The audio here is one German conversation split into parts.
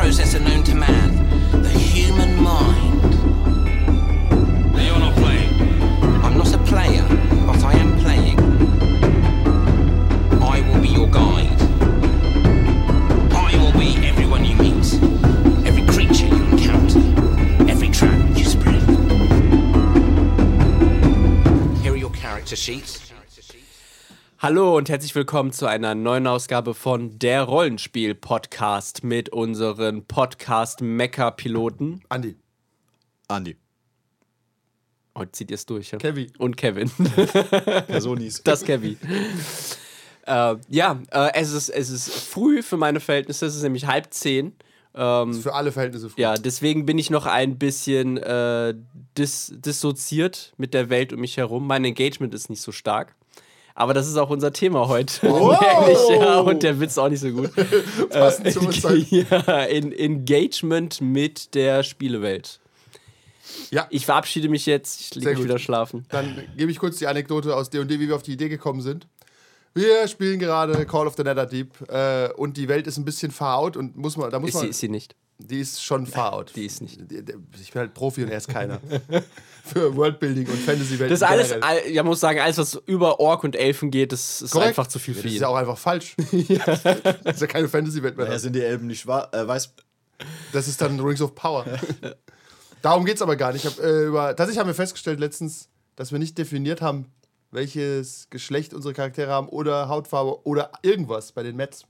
processor known to Hallo und herzlich willkommen zu einer neuen Ausgabe von Der Rollenspiel-Podcast mit unseren Podcast-Mecker-Piloten. Andi. Andi. Heute zieht ihr es durch, ja? Kevin. Und Kevin. Personis. das Kevin. äh, ja, äh, es, ist, es ist früh für meine Verhältnisse, es ist nämlich halb zehn. Ähm, Für alle Verhältnisse früh. ja, deswegen bin ich noch ein bisschen äh, dis dissoziiert mit der Welt um mich herum. Mein Engagement ist nicht so stark. Aber das ist auch unser Thema heute. Merklich, ja, und der Witz auch nicht so gut. Passend zur Uhrzeit. ja, in, Engagement mit der Spielewelt. Ja. Ich verabschiede mich jetzt. Ich lege mich wieder schlafen. Dann gebe ich kurz die Anekdote aus D&D, wie wir auf die Idee gekommen sind. Wir spielen gerade Call of the Netherdeep äh, und die Welt ist ein bisschen out und muss man, da muss Ist sie, man, ist sie nicht. Die ist schon far out. Die ist nicht. Ich bin halt Profi und er ist keiner. Für Worldbuilding und Fantasy-Welt. Das ist alles, all- ja, muss sagen, alles, was über Ork und Elfen geht, das ist Korrekt. einfach zu viel Ja, für Das ist ja auch einfach falsch. Das ist ja keine Fantasy-Welt mehr. Daher sind die Elben nicht äh, weiß. Das ist dann Rings of Power. Darum geht es aber gar nicht. Ich hab, äh, über, tatsächlich haben wir festgestellt letztens, dass wir nicht definiert haben, welches Geschlecht unsere Charaktere haben oder Hautfarbe oder irgendwas bei den Mets.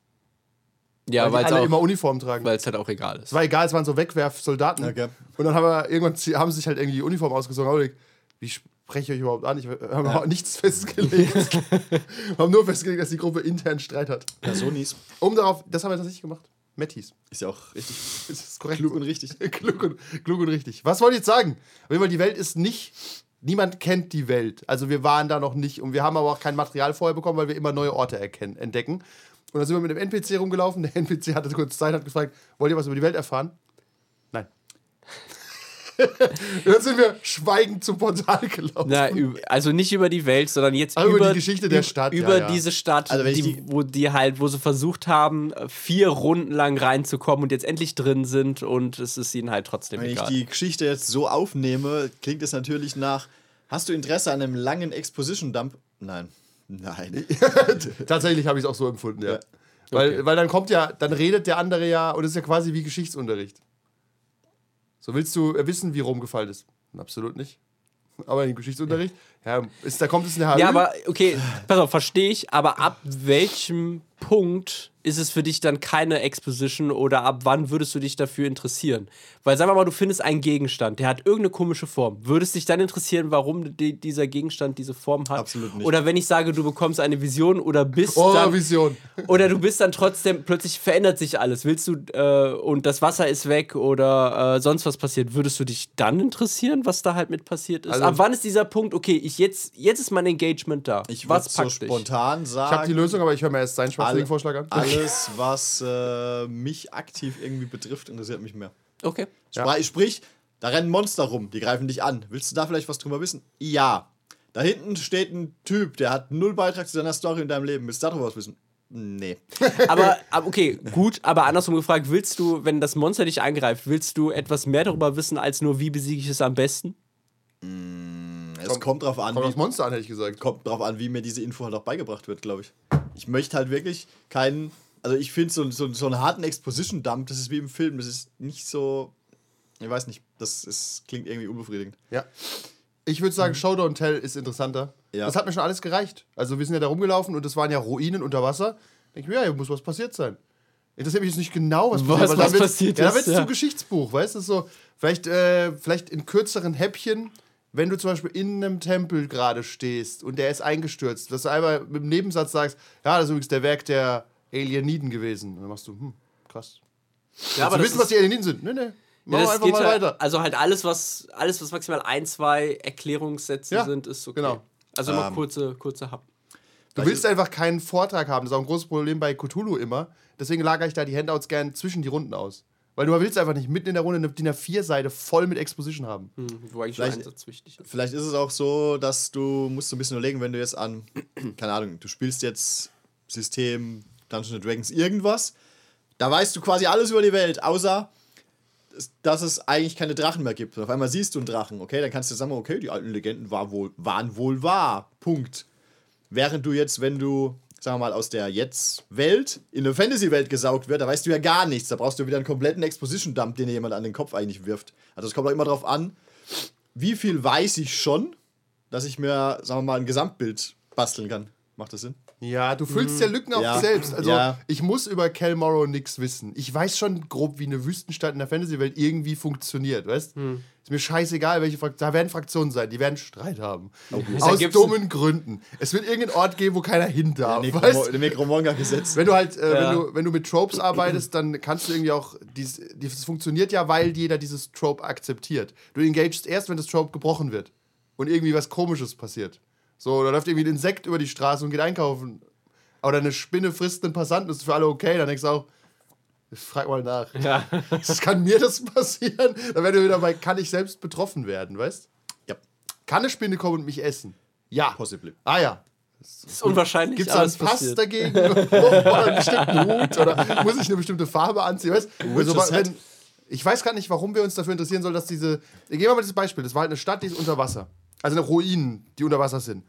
Ja, weil weil die es alle immer auch, Uniform tragen. weil's halt auch egal ist. Es war egal, es waren so Wegwerfsoldaten. Okay. Und dann haben wir irgendwann haben sie sich halt irgendwie die Uniform ausgesucht. Wie spreche ich euch überhaupt an? Ich habe ja. nichts festgelegt. wir haben nur festgelegt, dass die Gruppe intern Streit hat. Personis. Um darauf, das haben wir tatsächlich gemacht. Mettis. Ist ja auch richtig. Das ist korrekt. Klug und richtig. klug, und, klug und richtig. Was wollte ich jetzt sagen? Auf jeden Fall, die Welt ist nicht. Niemand kennt die Welt. Also wir waren da noch nicht und wir haben aber auch kein Material vorher bekommen, weil wir immer neue Orte erkennen, entdecken. Und dann sind wir mit dem NPC rumgelaufen. Der NPC hatte kurz Zeit, hat gefragt, wollt ihr was über die Welt erfahren? Nein. dann sind wir schweigend zum Portal gelaufen. Na, also nicht über die Welt, sondern jetzt Ah, über über, die Geschichte der Stadt, Über ja, ja. diese Stadt, Also wenn ich die, die- wo die halt, wo sie versucht haben, vier Runden lang reinzukommen und jetzt endlich drin sind und es ist ihnen halt trotzdem Wenn ich egal. die Geschichte jetzt so aufnehme, klingt es natürlich nach. Hast du Interesse an einem langen Exposition-Dump? Nein. Nein. Tatsächlich habe ich es auch so empfunden, ja. Ja. Weil, Okay. weil dann kommt ja, dann redet der andere ja, und es ist ja quasi wie Geschichtsunterricht. So willst du wissen, wie Rom gefallen ist? Absolut nicht. Aber im Geschichtsunterricht, ja, ist, da kommt es in der HÖ. ja, aber okay, pass auf, verstehe ich, aber ab welchem Punkt ist es für dich dann keine Exposition oder ab wann würdest du dich dafür interessieren? Weil sagen wir mal, du findest einen Gegenstand, der hat irgendeine komische Form. Würdest dich dann interessieren, warum die, dieser Gegenstand diese Form hat? Absolut nicht. Oder wenn ich sage, du bekommst eine Vision oder bist Oh, dann Vision. Oder du bist dann trotzdem, plötzlich verändert sich alles. Willst du, äh, und das Wasser ist weg oder äh, sonst was passiert, würdest du dich dann interessieren, was da halt mit passiert ist? Also- Ab wann ist dieser Punkt, okay, ich jetzt, jetzt ist mein Engagement da. Ich würde was so spontan Ich habe sagen. die Lösung, aber ich höre mir erst seinen alle, schwachsinnigen Vorschlag an. Alles, was äh, mich aktiv irgendwie betrifft, interessiert mich mehr. Okay. Spra- Sprich, da rennen Monster rum, die greifen dich an. Willst du da vielleicht was drüber wissen? Ja. Da hinten steht ein Typ, der hat null Beitrag zu deiner Story in deinem Leben. Willst du darüber was wissen? Nee. Aber, aber okay, gut, aber andersrum gefragt, willst du, wenn das Monster dich angreift, willst du etwas mehr darüber wissen, als nur, wie besiege ich es am besten? Es kommt, drauf an, Kommt wie, Monster an, hätte ich gesagt. kommt drauf an, wie mir diese Info halt auch beigebracht wird, glaube ich. Ich möchte halt wirklich keinen. Also ich finde so, so, so einen harten Exposition-Dump, das ist wie im Film, das ist nicht so. Ich weiß nicht, das ist, klingt irgendwie unbefriedigend. Ja. Ich würde sagen, Showdown Tell ist interessanter. Ja. Das hat mir schon alles gereicht. Also wir sind ja da rumgelaufen und es waren ja Ruinen unter Wasser. Denke ich mir, ja, hier muss was passiert sein. Interessiert mich jetzt nicht genau, was, Was- was passiert ja, ist, dann wird es ja. zum Geschichtsbuch, weißt du? So, vielleicht, äh, vielleicht in kürzeren Häppchen, wenn du zum Beispiel in einem Tempel gerade stehst und der ist eingestürzt, dass du einmal mit dem Nebensatz sagst, ja, das ist übrigens der Werk der Alieniden gewesen. Und dann machst du, hm, krass. Ja, Aber wissen, was die Alieniden sind? Nee, nee. Ja, Machen das einfach geht mal halt, weiter. Also halt alles, was alles, was maximal ein, zwei Erklärungssätze Ja, sind, ist okay. genau. Also immer Ähm, kurze, kurze Happen. Du willst einfach keinen Vortrag haben. Das ist auch ein großes Problem bei Cthulhu immer. Deswegen lagere ich da die Handouts gern zwischen die Runden aus. Weil du willst einfach nicht mitten in der Runde eine DIN A4-Seite voll mit Exposition haben. Hm, wo eigentlich Vielleicht- ein Satz wichtig ist. Vielleicht ist es auch so, dass du musst so ein bisschen überlegen, wenn du jetzt an, keine Ahnung, du spielst jetzt System Dungeons and Dragons irgendwas, Da weißt du quasi alles über die Welt, außer dass es eigentlich keine Drachen mehr gibt. Und auf einmal siehst du einen Drachen, okay? Dann kannst du sagen, okay, die alten Legenden war wohl, waren wohl wahr. Punkt. Während du jetzt, wenn du, sagen wir mal, aus der Jetzt-Welt in eine Fantasy-Welt gesaugt wird, da weißt du ja gar nichts. Da brauchst du wieder einen kompletten Exposition-Dump, den dir jemand an den Kopf eigentlich wirft. Also es kommt auch immer darauf an, wie viel weiß ich schon, dass ich mir, sagen wir mal, ein Gesamtbild basteln kann. Macht das Sinn? Ja, du füllst ja Lücken auch Ja. selbst. Also Ja. ich muss über Cal Morrow nichts wissen. Ich weiß schon grob, wie eine Wüstenstadt in der Fantasy-Welt irgendwie funktioniert, weißt? Hm. Ist mir scheißegal, welche Fraktionen. Da werden Fraktionen sein, die werden Streit haben. Da Aus gibt's- dummen Gründen. Es wird irgendeinen Ort geben, wo keiner hin darf. Necromo- weißt? Necromonger-Gesetz. Wenn du halt, äh, Ja. wenn, du, wenn du mit Tropes arbeitest, dann kannst du irgendwie auch, dies, das funktioniert ja, weil jeder dieses Trope akzeptiert. Du engagest erst, wenn das Trope gebrochen wird und irgendwie was Komisches passiert. So, da läuft irgendwie ein Insekt über die Straße und geht einkaufen. Oder eine Spinne frisst einen Passanten, das ist für alle okay. Dann denkst du auch, frag mal nach. Ja. Das kann mir das passieren? Dann werden wir wieder bei, kann ich selbst betroffen werden, weißt Ja, Kann eine Spinne kommen und mich essen? Ja. possibly. Ah ja. Das ist unwahrscheinlich. Gibt es einen Pass passiert. dagegen? oder einen bestimmten Hut? Oder muss ich eine bestimmte Farbe anziehen? Weißt? Also, wenn, ich weiß gar nicht, warum wir uns dafür interessieren sollen, dass diese. Gehen wir mal dieses Beispiel. Das war halt eine Stadt, die ist unter Wasser. Also eine Ruinen, die unter Wasser sind.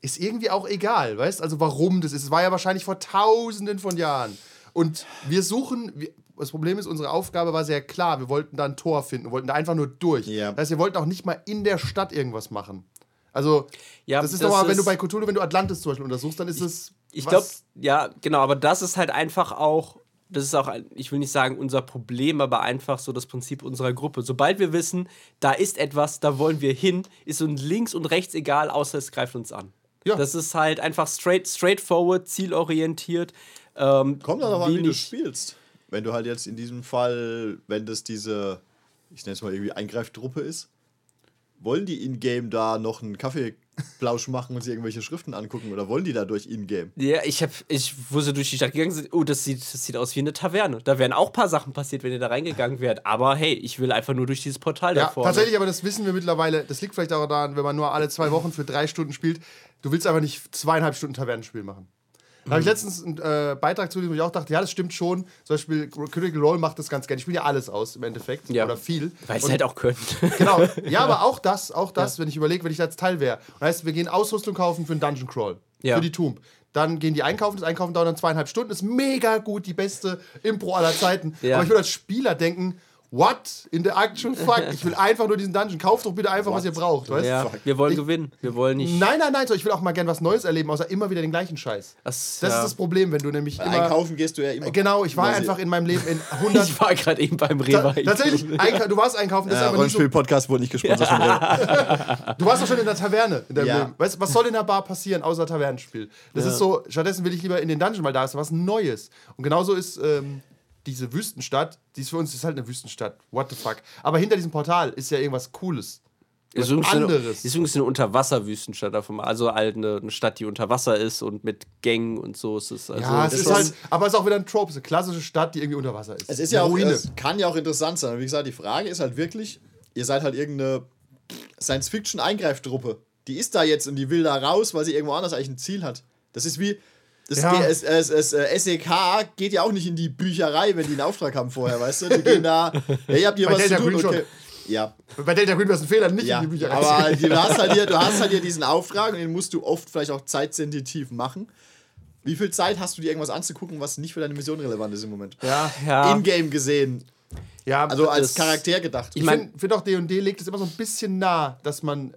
Ist irgendwie auch egal, weißt Also warum das ist. Es war ja wahrscheinlich vor tausenden von Jahren. Und wir suchen. Wir, das Problem ist, unsere Aufgabe war sehr klar. Wir wollten da ein Tor finden, wir wollten da einfach nur durch. Ja. Das heißt, wir wollten auch nicht mal in der Stadt irgendwas machen. Also, Ja, das ist nochmal, wenn du bei Cthulhu, wenn du Atlantis zum Beispiel untersuchst, dann ist es. Ich glaube, ja, genau, aber das ist halt einfach auch, das ist auch, ich will nicht sagen unser Problem, aber einfach so das Prinzip unserer Gruppe. Sobald wir wissen, da ist etwas, da wollen wir hin, ist uns links und rechts egal, außer es greift uns an. Ja. Das ist halt einfach straight, straightforward, zielorientiert. Ähm, Kommt noch an, wie du spielst. Wenn du halt jetzt in diesem Fall, wenn das diese, ich nenne es mal irgendwie Eingreiftruppe ist, wollen die in-game da noch einen Kaffeeplausch machen und sich irgendwelche Schriften angucken oder wollen die dadurch in-game? Ja, ich hab, ich, wo sie durch die Stadt gegangen sind, oh, das sieht, das sieht aus wie eine Taverne. Da wären auch ein paar Sachen passiert, wenn ihr da reingegangen wärt. Aber hey, ich will einfach nur durch dieses Portal Ja, da vorne. tatsächlich, aber das wissen wir mittlerweile. Das liegt vielleicht auch daran, wenn man nur alle zwei Wochen für drei Stunden spielt. Du willst einfach nicht zweieinhalb Stunden Tavernenspiel machen. Da habe ich letztens einen äh, Beitrag zu, dem ich auch dachte, ja, das stimmt schon. Zum Beispiel Critical Role macht das ganz gerne. Ich spiele ja alles aus im Endeffekt. Ja. Oder viel. Weil Und- halt auch können. Genau. Ja, aber auch das, auch das, wenn ich überlege, wenn ich da jetzt Teil wäre. Und heißt, wir gehen Ausrüstung kaufen für einen Dungeon Crawl. Ja. Für die Tomb. Dann gehen die einkaufen, das Einkaufen dauert dann zweieinhalb Stunden, ist mega gut, die beste Impro aller Zeiten. Ja. Aber ich würde als Spieler denken, what in the actual fuck? Ich will einfach nur diesen Dungeon. Kauft doch bitte einfach, was ihr braucht, weißt Ja, wir wollen Ich- gewinnen. Wir wollen nicht. Nein, nein, nein, so, ich will auch mal gern was Neues erleben, außer immer wieder den gleichen Scheiß. Das, Das ja. ist das Problem, wenn du nämlich immer. Einkaufen gehst du ja immer. Genau, ich war einfach in meinem Leben in 100. Ich war gerade eben beim Ta Rewe. tatsächlich, einka- du warst einkaufen, das ist Ja, aber nicht so Rollenspiel-Podcast wurde nicht gesponsert mir. Du warst doch schon in der Taverne in deinem Ja. Leben. Weißt, was soll in der Bar passieren außer Tavernenspiel? Das ist so, stattdessen will ich lieber in den Dungeon, weil da ist was Neues. Und genauso ist ähm, diese Wüstenstadt, die ist für uns ist halt eine Wüstenstadt. What the fuck? Aber hinter diesem Portal ist ja irgendwas Cooles. Ist übrigens eine, anderes. ist übrigens eine Unterwasserwüstenstadt davon. Also halt eine, eine Stadt, die unter Wasser ist und mit Gängen und so. Es ist also Ja, es ist ist- halt, aber es ist auch wieder ein Trope, es ist eine klassische Stadt, die irgendwie unter Wasser ist. Es ist ja auch, Ruine. es kann ja auch interessant sein. Wie gesagt, die Frage ist halt wirklich, ihr seid halt irgendeine Science-Fiction-Eingreiftruppe. Die ist da jetzt und die will da raus, weil sie irgendwo anders eigentlich ein Ziel hat. Das ist wie. Das Ja. es, es, es, äh, SEK geht ja auch nicht in die Bücherei, wenn die einen Auftrag haben vorher, weißt du? Die gehen da, ja, ihr habt hier Bei was zu Delta tun, Green schon. okay. Ja, Bei Delta Green wäre es ein Fehler, nicht ja. in die Bücher aber du hast, halt hier, du hast halt hier diesen Auftrag und den musst du oft vielleicht auch zeitsensitiv machen. Wie viel Zeit hast du dir irgendwas anzugucken, was nicht für deine Mission relevant ist im Moment? Ja, ja, In-game gesehen, ja also als das- Charakter gedacht. ich mein- finde find auch D&D legt es immer so ein bisschen nah, dass man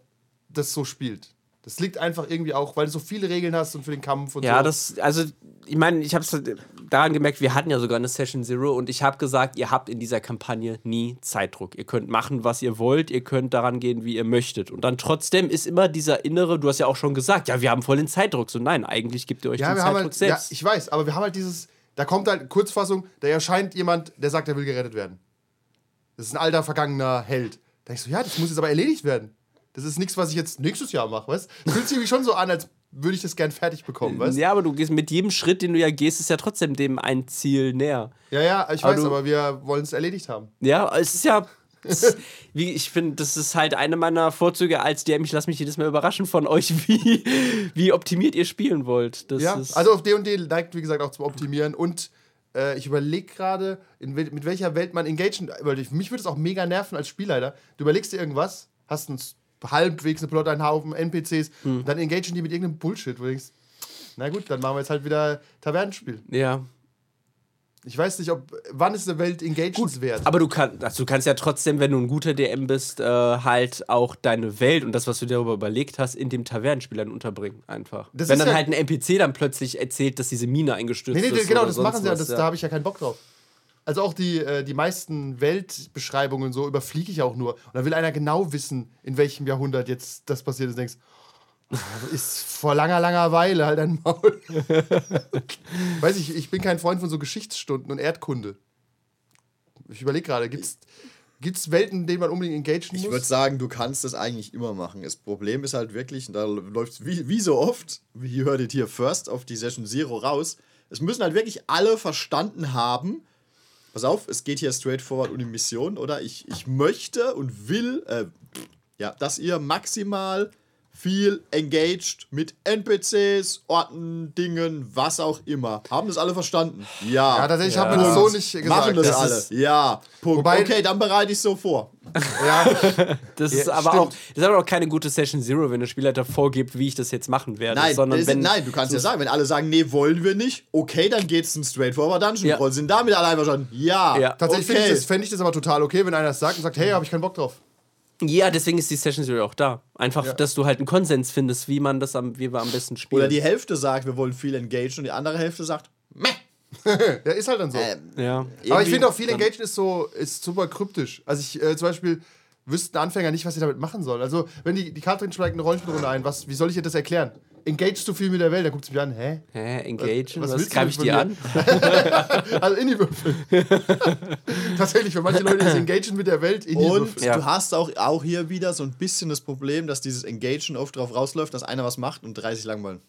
das so spielt. Das liegt einfach irgendwie auch, weil du so viele Regeln hast und für den Kampf und so. ja, das, also ich meine, ich habe es daran gemerkt, wir hatten ja sogar eine Session Zero und ich habe gesagt, ihr habt in dieser Kampagne nie Zeitdruck. Ihr könnt machen, was ihr wollt, ihr könnt daran gehen, wie ihr möchtet. Und dann trotzdem ist immer dieser innere, du hast ja auch schon gesagt, ja, wir haben voll den Zeitdruck. So, nein, eigentlich gibt ihr euch Ja, den wir haben Zeitdruck halt, ja, selbst. ich weiß, aber wir haben halt dieses, da kommt halt Kurzfassung, da erscheint jemand, der sagt, er will gerettet werden. Das ist ein alter, vergangener Held. Da denkst du, ja, das muss jetzt aber erledigt werden. Das ist nichts, was ich jetzt nächstes Jahr mache, weißt du? Fühlt sich irgendwie schon so an, als würde ich das gern fertig bekommen, weißt du? ja, aber du gehst mit jedem Schritt, den du ja gehst, ist ja trotzdem dem ein Ziel näher. Ja, ja, ich Aber weiß, aber wir wollen es erledigt haben. Ja, es ist ja. es- Wie, ich finde, das ist halt eine meiner Vorzüge als DM. Ich lasse mich jedes Mal überraschen von euch, wie, wie optimiert ihr spielen wollt. Das Ja, ist, also auf D&D neigt, wie gesagt, auch zum Optimieren und äh, ich überlege gerade, mit welcher Welt man engagen. Mich würde es auch mega nerven als Spielleiter. Du überlegst dir irgendwas, hast einen s- halbwegs eine Plot, einen Haufen NPCs, Hm. dann engagen die mit irgendeinem Bullshit. Wo du denkst, na gut, dann machen wir jetzt halt wieder Tavernenspiel. Ja. Ich weiß nicht, ob wann ist eine Welt engagenswert. Aber du, kann, also du kannst ja trotzdem, wenn du ein guter DM bist, äh, halt auch deine Welt und das, was du dir darüber überlegt hast, in dem Tavernenspiel dann unterbringen. Einfach. Das wenn dann ja- halt ein NPC dann plötzlich erzählt, dass diese Mine eingestürzt Nee, nee, ist. genau, oder das machen sie ja, das, da habe ich ja keinen Bock drauf. Also auch die, äh, die meisten Weltbeschreibungen so überfliege ich auch nur. Und dann will einer genau wissen, in welchem Jahrhundert jetzt das passiert ist. Denkst, ist vor langer, langer Weile halt ein Maul. Weiß ich, ich bin kein Freund von so Geschichtsstunden und Erdkunde. Ich überlege gerade, gibt es Welten, in denen man unbedingt engagen Ich würde muss? sagen, du kannst das eigentlich immer machen. Das Problem ist halt wirklich, und da läuft es wie, wie so oft, wie ihr hörtet hier first auf die Session Zero raus. Es müssen halt wirklich alle verstanden haben. Pass auf, es geht hier straightforward um die Mission, oder? Ich, ich möchte und will, äh, ja, dass ihr maximal viel engaged mit NPCs, Orten, Dingen, was auch immer. Haben das alle verstanden? Ja. Ja, tatsächlich haben wir das so nicht gesagt. Machen das, Das alle? ja. Punkt. Wobei- okay, dann bereite ich so vor. Ja, Das ist, Ja, aber stimmt. auch, das ist aber auch keine gute Session Zero, wenn der Spielleiter vorgibt, wie ich das jetzt machen werde. Nein, sondern ist- wenn, nein, du kannst ja sagen, wenn alle sagen, nee, wollen wir nicht, okay, dann geht's ein Straightforward Dungeon Ja. Crawl. Sind damit alle einverstanden? Ja. Ja. tatsächlich okay. finde ich, das- fände ich das aber total okay, wenn einer das sagt und sagt, hey, habe ich keinen Bock drauf. Ja, deswegen ist die Session Zero auch da. Einfach, Ja. dass du halt einen Konsens findest, wie man das am, wie wir am besten spielen. Oder die Hälfte sagt, wir wollen viel engagen und die andere Hälfte sagt, meh. Ja, ist halt dann so. Ähm, ja. Aber ich finde auch, viel Engagement ist so ist super kryptisch. Also ich äh, zum Beispiel wüssten Anfänger nicht, was sie damit machen sollen. Also wenn die, die Katrin schlägt eine Rollenspielrunde ein, was, wie soll ich ihr das erklären? Engagest du viel mit der Welt? Dann guckt sie mich an, hä? Hä, engagen? Was Was, du greife ich dir an? Also in die Würfel. Tatsächlich, für manche Leute ist Engagen mit der Welt in die Und Würfel. Ja. du hast auch, auch hier wieder so ein bisschen das Problem, dass dieses Engagen oft drauf rausläuft, dass einer was macht und 30 langweilen.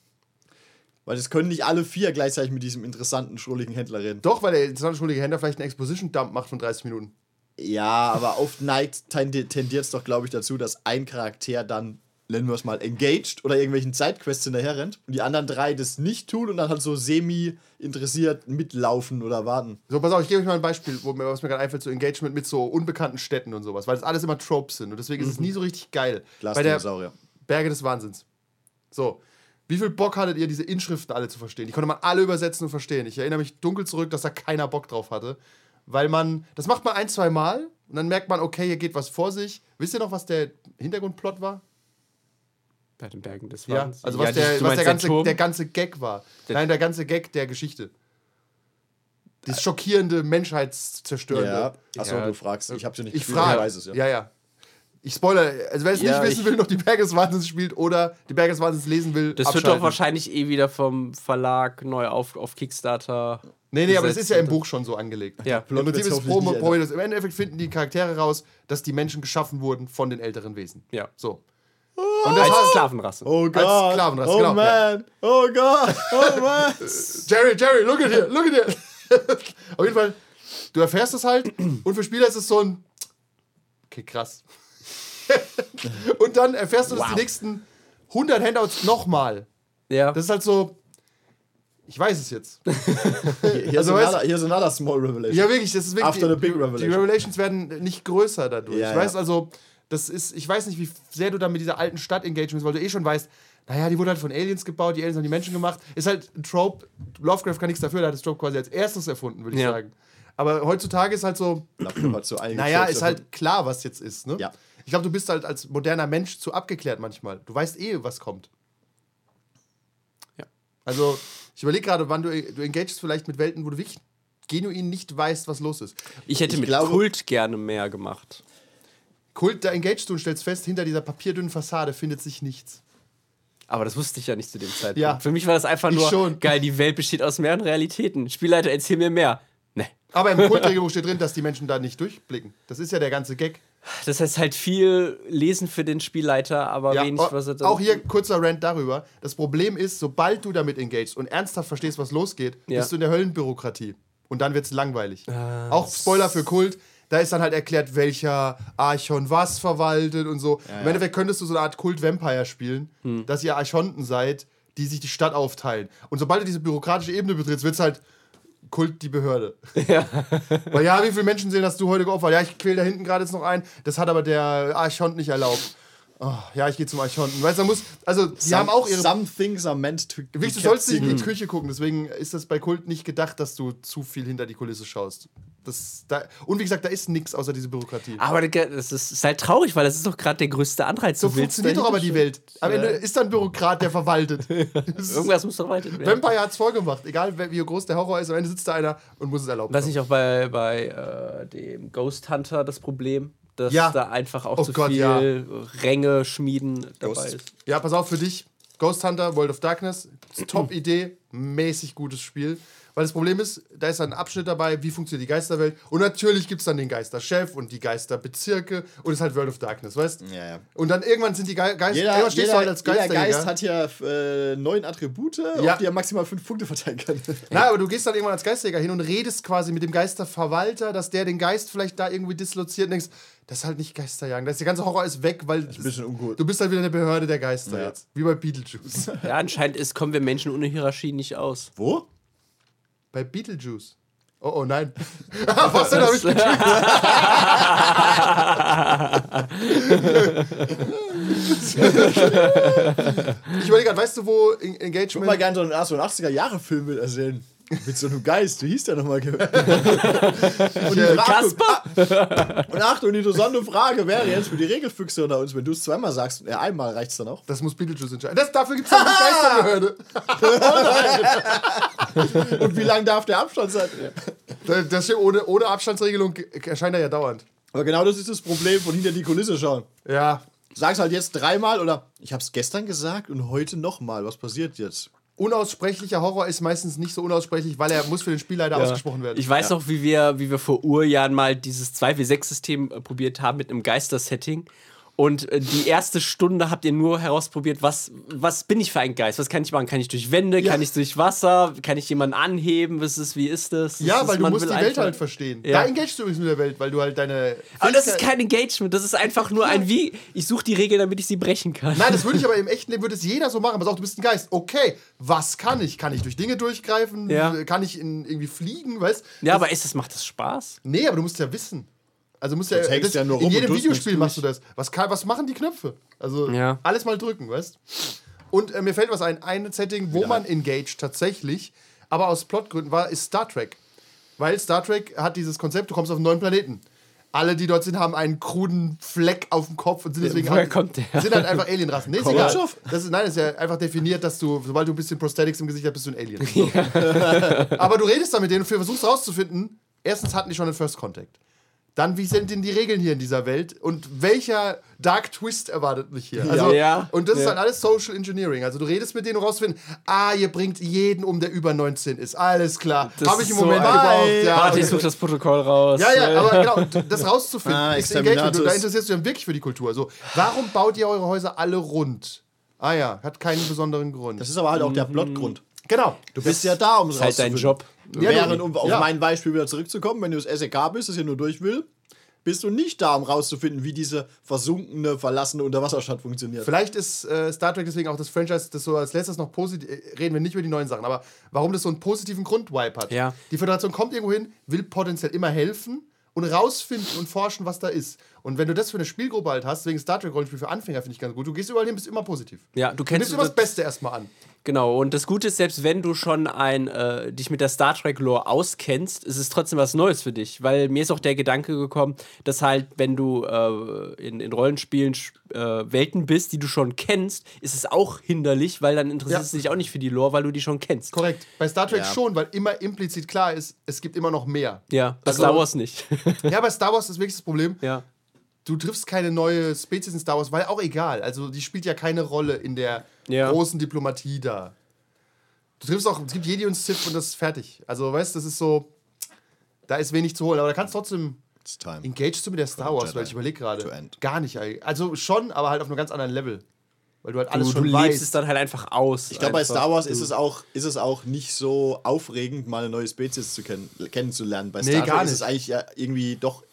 Weil es können nicht alle vier gleichzeitig mit diesem interessanten, schrulligen Händler reden. Doch, weil der interessante schuldige Händler vielleicht einen Exposition-Dump macht von 30 Minuten. Ja, aber oft neigt, tendiert es doch, glaube ich, dazu, dass ein Charakter dann, nennen wir es mal, engaged oder irgendwelchen Sidequests hinterher rennt und die anderen drei das nicht tun und dann halt so semi-interessiert mitlaufen oder warten. So, pass auf, ich gebe euch mal ein Beispiel, wo mir, was mir gerade einfällt, so Engagement mit so unbekannten Städten und sowas, weil das alles immer Tropes sind und deswegen ist es nie so richtig geil. Bei der. Berge des Wahnsinns. So. Wie viel Bock hattet ihr, diese Inschriften alle zu verstehen? Die konnte man alle übersetzen und verstehen. Ich erinnere mich dunkel zurück, dass da keiner Bock drauf hatte. Weil man, das macht man ein, zwei Mal und dann merkt man, okay, hier geht was vor sich. Wisst ihr noch, was der Hintergrundplot war? Bei den Bergen des Ja, Wahnsinns. also Ja, was, die- der, was der, ganze, der ganze Gag war. Der- Nein, der ganze Gag der Geschichte. Das schockierende, menschheitszerstörende. Ja, achso, Ja. du fragst. Ich hab's ja nicht Ich frage. ich weiß es ja. ja, ja. Ich spoiler, also wer es Ja, nicht wissen will, noch die Berge des Wahnsinns spielt oder die Berge des Wahnsinns lesen will, Das wird abschalten. doch wahrscheinlich eh wieder vom Verlag neu auf, auf Kickstarter. Nee, nee, aber das ist ja im Buch schon so angelegt. Ja. Im Prinzip ist Promo, Im Endeffekt finden die Charaktere raus, dass die Menschen geschaffen wurden von den älteren Wesen. Ja. So. Und das Als Sklavenrasse. Oh Gott. Sklavenrasse, oh genau, man. Oh Gott. Oh man. Jerry, Jerry, look at here, look at here. Auf jeden Fall, du erfährst es halt und für Spieler ist es so ein. Okay, krass. und dann erfährst du das die nächsten 100 Handouts nochmal. Ja. Das ist halt so. Ich weiß es jetzt. Hier, Also, weißt- another, here's another small revelation. Ja, wirklich, das ist wirklich. After the big die, revelation. Die Revelations werden nicht größer dadurch. Ja, ich weiß ja. also, das ist, ich weiß nicht, wie sehr du da mit dieser alten Stadt engaged bist, weil du eh schon weißt, naja, die wurde halt von Aliens gebaut, die Aliens haben die Menschen gemacht. Ist halt ein Trope. Lovecraft kann nichts dafür, der hat das Trope quasi als erstes erfunden, würde ich Ja. sagen. Aber heutzutage ist halt so, Lovecraft hat so einige naja, ist halt klar, was jetzt ist, ne? Ja. Ich glaube, du bist halt als moderner Mensch zu abgeklärt manchmal. Du weißt eh, was kommt. Ja. Also, ich überlege gerade, wann du, du engagest vielleicht mit Welten, wo du wirklich genuin nicht weißt, was los ist. Ich hätte Ich mit glaube- Kult gerne mehr gemacht. Kult, da engagest du und stellst fest, hinter dieser papierdünnen Fassade findet sich nichts. Aber das wusste ich ja nicht zu dem Zeitpunkt. Ja. Für mich war das einfach nur schon. geil, die Welt besteht aus mehreren Realitäten. Spielleiter, erzähl mir mehr. Ne. Aber im Kultregelbuch steht drin, dass die Menschen da nicht durchblicken. Das ist ja der ganze Gag. Das heißt halt viel Lesen für den Spielleiter, aber Ja, wenig, au- was er dann. auch hier kurzer Rant darüber. Das Problem ist, sobald du damit engagest und ernsthaft verstehst, was losgeht, Ja. bist du in der Höllenbürokratie. Und dann wird es langweilig. Ah, auch Spoiler für Kult. Da ist dann halt erklärt, welcher Archon was verwaltet und so. Im Endeffekt könntest du so eine Art Kult-Vampire spielen, Hm. dass ihr Archonten seid, die sich die Stadt aufteilen. Und sobald du diese bürokratische Ebene betrittst, wird es halt Kult die Behörde. Ja. Weil ja, wie viele Menschen sehen, dass du heute geopfert? Ja, ich quäl da hinten gerade jetzt noch ein. Das hat aber der Archont nicht erlaubt. Oh, ja, ich gehe zum Archonten. Weißt du, muss, also die haben auch ihre. Some things are meant to be Wichtig, du sollst nicht in die. Küche gucken, deswegen ist das bei Kult nicht gedacht, dass du zu viel hinter die Kulisse schaust. Das, da, und wie gesagt, da ist nichts außer diese Bürokratie. Aber das ist, ist halt traurig, weil das ist doch gerade der größte Anreiz. so funktioniert doch aber die Welt. Am. Ende ist da ein Bürokrat, der verwaltet. Irgendwas muss doch weiter werden. Vampire hat's vorgemacht. Egal wie groß der Horror ist, am Ende sitzt da einer und muss es erlauben. Das ist nicht auch bei, bei äh, dem Ghost Hunter das Problem, dass Ja. da einfach auch Oh zu Gott, viel ja. Ränge schmieden dabei Ghost. ist. Ja, pass auf für dich. Ghost Hunter, World of Darkness, Top-Idee, mäßig gutes Spiel. Weil das Problem ist, da ist ein Abschnitt dabei, wie funktioniert die Geisterwelt. Und natürlich gibt es dann den Geisterchef und die Geisterbezirke und es ist halt World of Darkness, weißt du? Ja, ja. Und dann irgendwann sind die Ge Geister. Jeder, irgendwann jeder, du halt als jeder Geisterjäger. Geist hat ja äh, neun Attribute, Ja. auf die er maximal fünf Punkte verteilen kann. Na, aber du gehst dann irgendwann als Geisterjäger hin und redest quasi mit dem Geisterverwalter, dass der den Geist vielleicht da irgendwie disloziert und denkst, das ist halt nicht Geisterjagen. Das, der ganze Horror ist weg, weil ein bisschen ungut. du bist halt wieder eine Behörde der Geister Ja. jetzt. Wie bei Beetlejuice. Ja, anscheinend ist, kommen wir Menschen ohne Hierarchie nicht aus. Wo? Bei Beetlejuice. Oh, oh nein. Was denn? Hab ich ich überlege gerade, weißt du, wo En- Ich würde Engagement. mal gerne so einen, so einen 80er-Jahre-Film mit erzählen. Mit so einem Geist, wie hieß der nochmal? und, die Frage- und Achtung, die interessante Frage wäre jetzt für die Regelfüchse unter uns, wenn du es zweimal sagst, ja, einmal reicht es dann auch. Das muss Beetlejuice entscheiden. Das, dafür gibt es eine Geisterbehörde. Und wie lang darf der Abstand sein? Das das hier ohne, ohne Abstandsregelung erscheint er ja dauernd. Aber genau das ist das Problem von hinter die Kulisse schauen. Ja. Sag's halt jetzt dreimal oder ich hab's gestern gesagt und heute nochmal. Was passiert jetzt? Unaussprechlicher Horror ist meistens nicht so unaussprechlich, weil er muss für den Spielleiter ausgesprochen werden. Ich weiß noch, wie wir, wie wir vor Urjahren mal dieses 2W6-System äh, probiert haben mit einem Geister-Setting. Und äh, die erste Stunde habt ihr nur herausprobiert, was, was bin ich für ein Geist? Was kann ich machen? Kann ich durch Wände? Ja. Kann ich durch Wasser? Kann ich jemanden anheben? Was ist, wie ist das? das ja, ist, weil du musst die Welt halt verstehen. Ja. Da engagest du übrigens mit der Welt, weil du halt deine. Aber das ist kein Engagement, das ist einfach nur ein Wie. Ich suche die Regeln, damit ich sie brechen kann. Nein, das würde ich aber im echten Leben würde es jeder so machen. Pass auf, du bist ein Geist. Okay, was kann ich? Kann ich durch Dinge durchgreifen? Ja. Kann ich in, irgendwie fliegen? Weißt Ja, aber ist das, macht das Spaß? Nee, aber du musst ja wissen. Also musst ja, Sonst hängst das, ja nur in rum jedem und tust Videospiel machst du das. Was, kann, was machen die Knöpfe? Also Ja. alles mal drücken, weißt Und äh, mir fällt was ein, ein Setting, wo man engaged tatsächlich, aber aus Plotgründen war, ist Star Trek. Weil Star Trek hat dieses Konzept, du kommst auf einen neuen Planeten. Alle, die dort sind, haben einen kruden Fleck auf dem Kopf und sind deswegen woher halt, kommt der? sind halt einfach Alienrassen. Nee, ist egal. Das ist, nein, das ist ja einfach definiert, dass du, sobald du ein bisschen Prosthetics im Gesicht hast, bist du ein Alien. So. Aber du redest da mit denen und versuchst rauszufinden, erstens hatten die schon einen First Contact. Dann, wie sind denn die Regeln hier in dieser Welt? Und welcher Dark Twist erwartet mich hier? Also, Ja. Und das ist Ja. dann alles Social Engineering. Also du redest mit denen, um rauszufinden, ah, ihr bringt jeden um, der über 19 ist. Alles klar. Das Habe ich ist im so Moment gebraucht. Ja, Warte, ich suche das Protokoll raus. Ja, ja, aber genau, das rauszufinden, Ah, ist Engagement. Und da interessierst du dich dann wirklich für die Kultur. Also, warum baut ihr eure Häuser alle rund? Ah ja, hat keinen besonderen Grund. Das ist aber halt auch der Plotgrund. genau. Du bist ja da, um es ist halt dein. Job. Ja, Während, um auf ja. mein Beispiel wieder zurückzukommen, wenn du das SEK bist, das hier nur durch will, bist du nicht da, um rauszufinden, wie diese versunkene, verlassene Unterwasserstadt funktioniert. Vielleicht ist äh, Star Trek deswegen auch das Franchise, das so als letztes noch positiv, äh, reden wir nicht über die neuen Sachen, aber warum das so einen positiven Grundvibe hat. Ja. Die Föderation kommt irgendwo hin, will potenziell immer helfen und rausfinden und forschen, was da ist. Und wenn du das für eine Spielgruppe halt hast, deswegen Star Trek Rollenspiel für Anfänger finde ich ganz gut, du gehst überall hin, bist immer positiv. Ja, du Du kennst nimmst immer das Beste erstmal an. Genau, und das Gute ist, selbst wenn du schon ein, äh, dich mit der Star Trek-Lore auskennst, ist es trotzdem was Neues für dich. Weil mir ist auch der Gedanke gekommen, dass halt, wenn du äh, in, in Rollenspielen äh, Welten bist, die du schon kennst, ist es auch hinderlich, weil dann interessierst Ja. du dich auch nicht für die Lore, weil du die schon kennst. Korrekt. Bei Star Trek Ja. schon, weil immer implizit klar ist, es gibt immer noch mehr. Ja, bei Also- Star Wars nicht. Ja, bei Star Wars ist wirklich das Problem. ja. Du triffst keine neue Spezies in Star Wars, weil auch egal. Also die spielt ja keine Rolle in der Ja. großen Diplomatie da. Du triffst auch, es gibt Jedi und Sith und das ist fertig. Also weißt, das ist so, da ist wenig zu holen. Aber da kannst du trotzdem It's time. engaged du mit der Star Wars, Jedi weil ich überlege gerade. end. Gar nicht eigentlich. Also schon, aber halt auf einem ganz anderen Level. Weil du halt alles Du, du schon lebst weißt. es dann halt einfach aus. Ich glaube, bei. Star Wars ist es, auch, ist es auch nicht so aufregend, mal eine neue Spezies zu kennen, kennenzulernen. Bei Nee, Star gar Trek ist es eigentlich ja irgendwie doch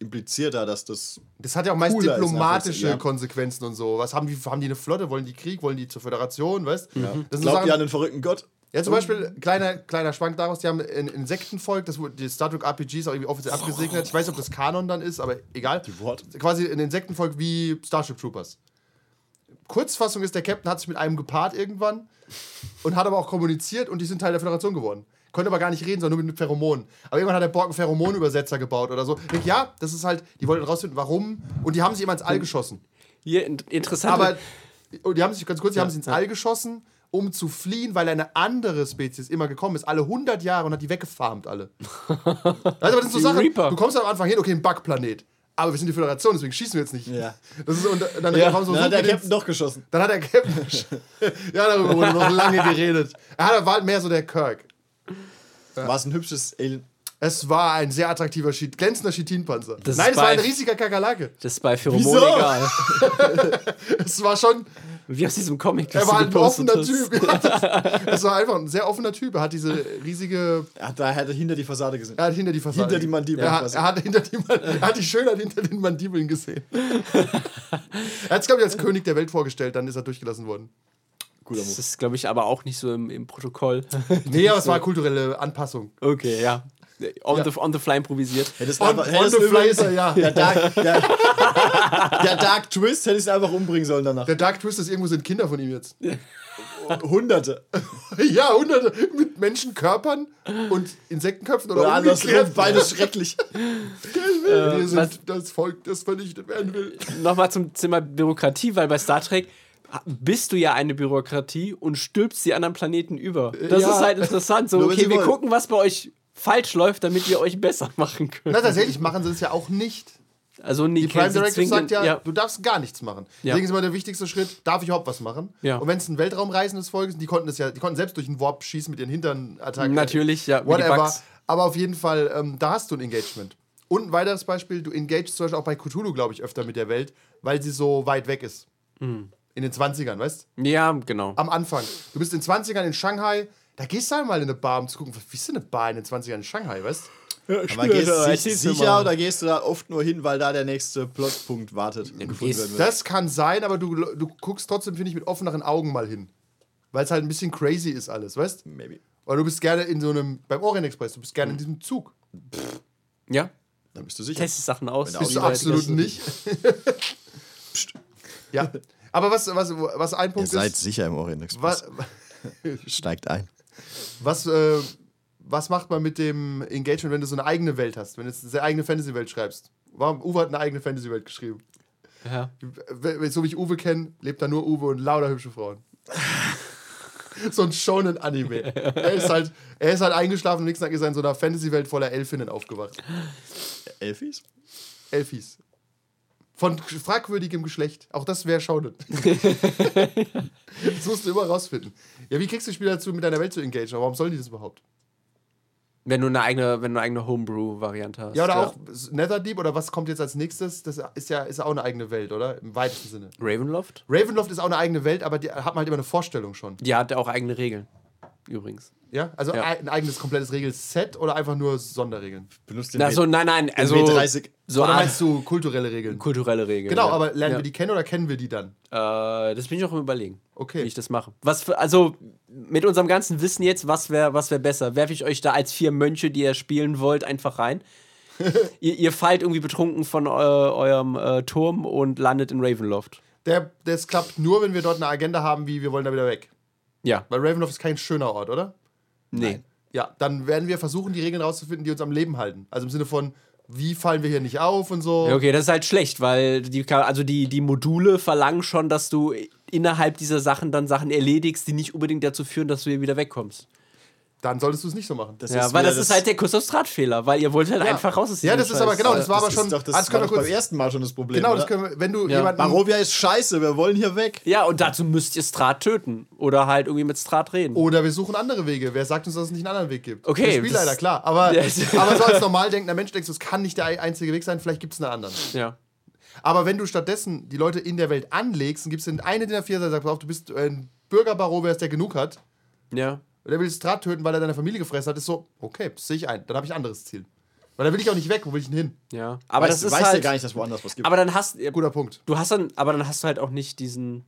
implizierter, dass das. Das hat ja auch meist diplomatische ja. Konsequenzen und so. Was haben die, haben die eine Flotte? Wollen die Krieg? Wollen die zur Föderation? Weißt? Das so Glaubt ihr an den verrückten Gott? Ja, zum Beispiel, kleiner, kleiner Schwank daraus, die haben ein Insektenvolk, das wurde, die Star Trek RPG ist auch irgendwie offiziell abgesegnet. Ich weiß nicht, ob das Kanon dann ist, aber egal. Die Wort. Quasi ein Insektenvolk wie Starship Troopers. Kurzfassung ist, der Captain hat sich mit einem gepaart irgendwann und hat aber auch kommuniziert und die sind Teil der Föderation geworden. Konnte aber gar nicht reden, sondern nur mit Pheromonen. Aber irgendwann hat der Borg einen Pheromonübersetzer gebaut oder so. Denk, ja, das ist halt, die wollten rausfinden, warum. Und die haben sich immer ins All geschossen. Hier in, interessant. Aber oh, die haben sich ganz kurz, die haben sich ins All geschossen, um zu fliehen, weil eine andere Spezies immer gekommen ist, alle 100 Jahre und hat die weggefarmt alle. also, aber das sind so Reaper. du kommst am Anfang hin, okay, ein Bugplanet. Aber wir sind die Föderation, deswegen schießen wir jetzt nicht. Ja. Das ist, und dann Ja, haben so dann hat der Captain doch geschossen. Dann hat der Captain. ja, darüber wurde noch lange geredet. Er hat- war halt mehr so der Kirk. War es ein hübsches Alien. Es war ein sehr attraktiver, Schiet, glänzender Chitinpanzer. Das Nein, es war ein riesiger Kakerlake. das ist bei Pheromon Wieso? egal. Es war schon, Wie aus diesem Comic. er war ein offener hast. Typ. Ja, Es war einfach ein sehr offener Typ. Er hat diese riesige, Er hat, da hat er hinter die Fassade gesehen. er hat hinter die Fassade. Hinter die Mandibeln Er hat, er hat, hinter die, Man- er hat die Schönheit hinter den Mandibeln gesehen. er hat es, glaube ich, als König der Welt vorgestellt, dann ist er durchgelassen worden. Guter Das Move. ist, glaube ich, aber auch nicht so im, im Protokoll. Nee, aber es war eine kulturelle Anpassung. okay, ja. On, the, on the fly improvisiert. Hättest On, einfach- on hättest the fly ist er, ja. Der Dark, der, der Dark Twist hättest du einfach umbringen sollen danach. Der Dark Twist ist irgendwo sind Kinder von ihm jetzt. Hunderte. Ja, hunderte mit Menschenkörpern und Insektenköpfen oder, Oder umgekehrt. andersrum, beides schrecklich. Wir sind was- das Volk, das vernichtet werden will. Nochmal zum Thema Bürokratie, weil bei Star Trek bist du ja eine Bürokratie und stülpst die anderen Planeten über. Das Ja. ist halt interessant. So, okay, wir wollen. gucken, was bei euch falsch läuft, damit wir euch besser machen können. Na, tatsächlich machen sie es ja auch nicht. Also nee, Die Prime Directive sagt ja, du darfst gar nichts machen. Ja. Deswegen ist immer der wichtigste Schritt, darf ich überhaupt was machen? Ja. Und wenn es ein Weltraumreisen des Volkes, die konnten das ja, die konnten selbst durch einen Warp schießen mit ihren Hintern-Attacken. Natürlich, ja, Whatever. Aber auf jeden Fall, ähm, da hast du ein Engagement. Und ein weiteres Beispiel, du engagest zum Beispiel auch bei Cthulhu, glaube ich, öfter mit der Welt, weil sie so weit weg ist. Hm. In den 20ern, weißt Ja, genau. Am Anfang. Du bist in den 20ern in Shanghai, da gehst du einmal in eine Bar, um zu gucken, wie ist denn eine Bar in den 20ern in Shanghai, weißt Aber gehst du sicher oder gehst du da oft nur hin, weil da der nächste Plotpunkt wartet? Das kann sein, aber du, du guckst trotzdem, finde ich, mit offeneren Augen mal hin. Weil es halt ein bisschen crazy ist alles, weißt Maybe. Weil du bist gerne in so einem, beim Orient Express, du bist gerne in diesem Zug. Ja, Dann bist du sicher. teste Sachen aus. Bist du absolut nicht. ja. Aber was, was, was ein Ihr Punkt seid ist, sicher im Orient Express. was, Steigt ein. was, äh, was macht man mit dem Engagement, wenn du so eine eigene Welt hast, wenn du jetzt eine eigene Fantasy-Welt schreibst? Warum? Uwe hat eine eigene Fantasy-Welt geschrieben. Ja. So wie ich Uwe kenne, lebt da nur Uwe und lauter hübsche Frauen. so ein Shonen-Anime. Er ist halt, er ist halt eingeschlafen und nächsten Tag ist er in so einer Fantasy-Welt voller Elfinnen aufgewacht. Elfis? Elfis. Von fragwürdigem Geschlecht. Auch das wäre Shonen. das musst du immer rausfinden. Ja, wie kriegst du Spieler dazu, mit deiner Welt zu engagieren? Warum sollen die das überhaupt? Wenn du eine eigene, wenn du eine eigene Homebrew-Variante hast. Ja, oder auch Netherdeep oder was kommt jetzt als nächstes? Das ist ja, ist ja auch eine eigene Welt, oder? Im weitesten Sinne. Ravenloft? Ravenloft ist auch eine eigene Welt, aber die hat man halt immer eine Vorstellung schon. Die hat auch eigene Regeln. Übrigens. Ja? Also Ja. ein eigenes komplettes Regelset oder einfach nur Sonderregeln? Benutzt den Na, so, nein, nein, also. W30. So oder meinst du kulturelle Regeln? kulturelle Regeln. Genau, ja. aber lernen ja. wir die kennen oder kennen wir die dann? Äh, das bin ich auch im Überlegen. Okay. Wie ich das mache. Was für, also, mit unserem ganzen Wissen jetzt, was wäre was wär besser? Werfe ich euch da als vier Mönche, die ihr spielen wollt, einfach rein? ihr, ihr fallt irgendwie betrunken von äh, eurem äh, Turm und landet in Ravenloft. Der, das klappt nur, wenn wir dort eine Agenda haben, wie wir wollen da wieder weg. Ja. Weil Ravenloft ist kein schöner Ort, oder? Nee. Ja, dann werden wir versuchen, die Regeln rauszufinden, die uns am Leben halten. Also im Sinne von, wie fallen wir hier nicht auf und so. Ja, Okay, das ist halt schlecht, weil die, also die, die Module verlangen schon, dass du innerhalb dieser Sachen dann Sachen erledigst, die nicht unbedingt dazu führen, dass du hier wieder wegkommst. Dann solltest du es nicht so machen. Das Ja, ist weil wieder das, ist halt der Kuss Drahtfehler, weil ihr wollt halt Ja. einfach raus aus Ja, das ist aber genau, das war aber das schon. Ist doch, das Ah, das war doch kurz, beim ersten Mal schon das Problem. genau, das können wir, wenn du Ja. jemanden. Barovia ist scheiße, wir wollen hier weg. Ja, und dazu müsst ihr Strat töten. Oder halt irgendwie mit Strat reden. Oder wir suchen andere Wege. Wer sagt uns, dass es nicht einen anderen Weg gibt? Okay, Der das- Spielleiter, klar. Aber, aber so als normal denkender Mensch denkst du, es kann nicht der einzige Weg sein, vielleicht gibt es einen anderen. Ja. Aber wenn du stattdessen die Leute in der Welt anlegst, dann gibt es den einen, der vier sagt, pass auf, du bist ein Bürgerbarover, der genug hat. Ja. Und der will Strat töten, weil er deine Familie gefressen hat, ist so, okay, das sehe ich ein. Dann habe ich ein anderes Ziel. Weil da will ich auch nicht weg, wo will ich denn hin? Ja. Aber weißt, das ist weißt halt. ja gar nicht, dass woanders was gibt. aber dann hast Guter Punkt. du hast dann, aber dann hast du halt auch nicht diesen.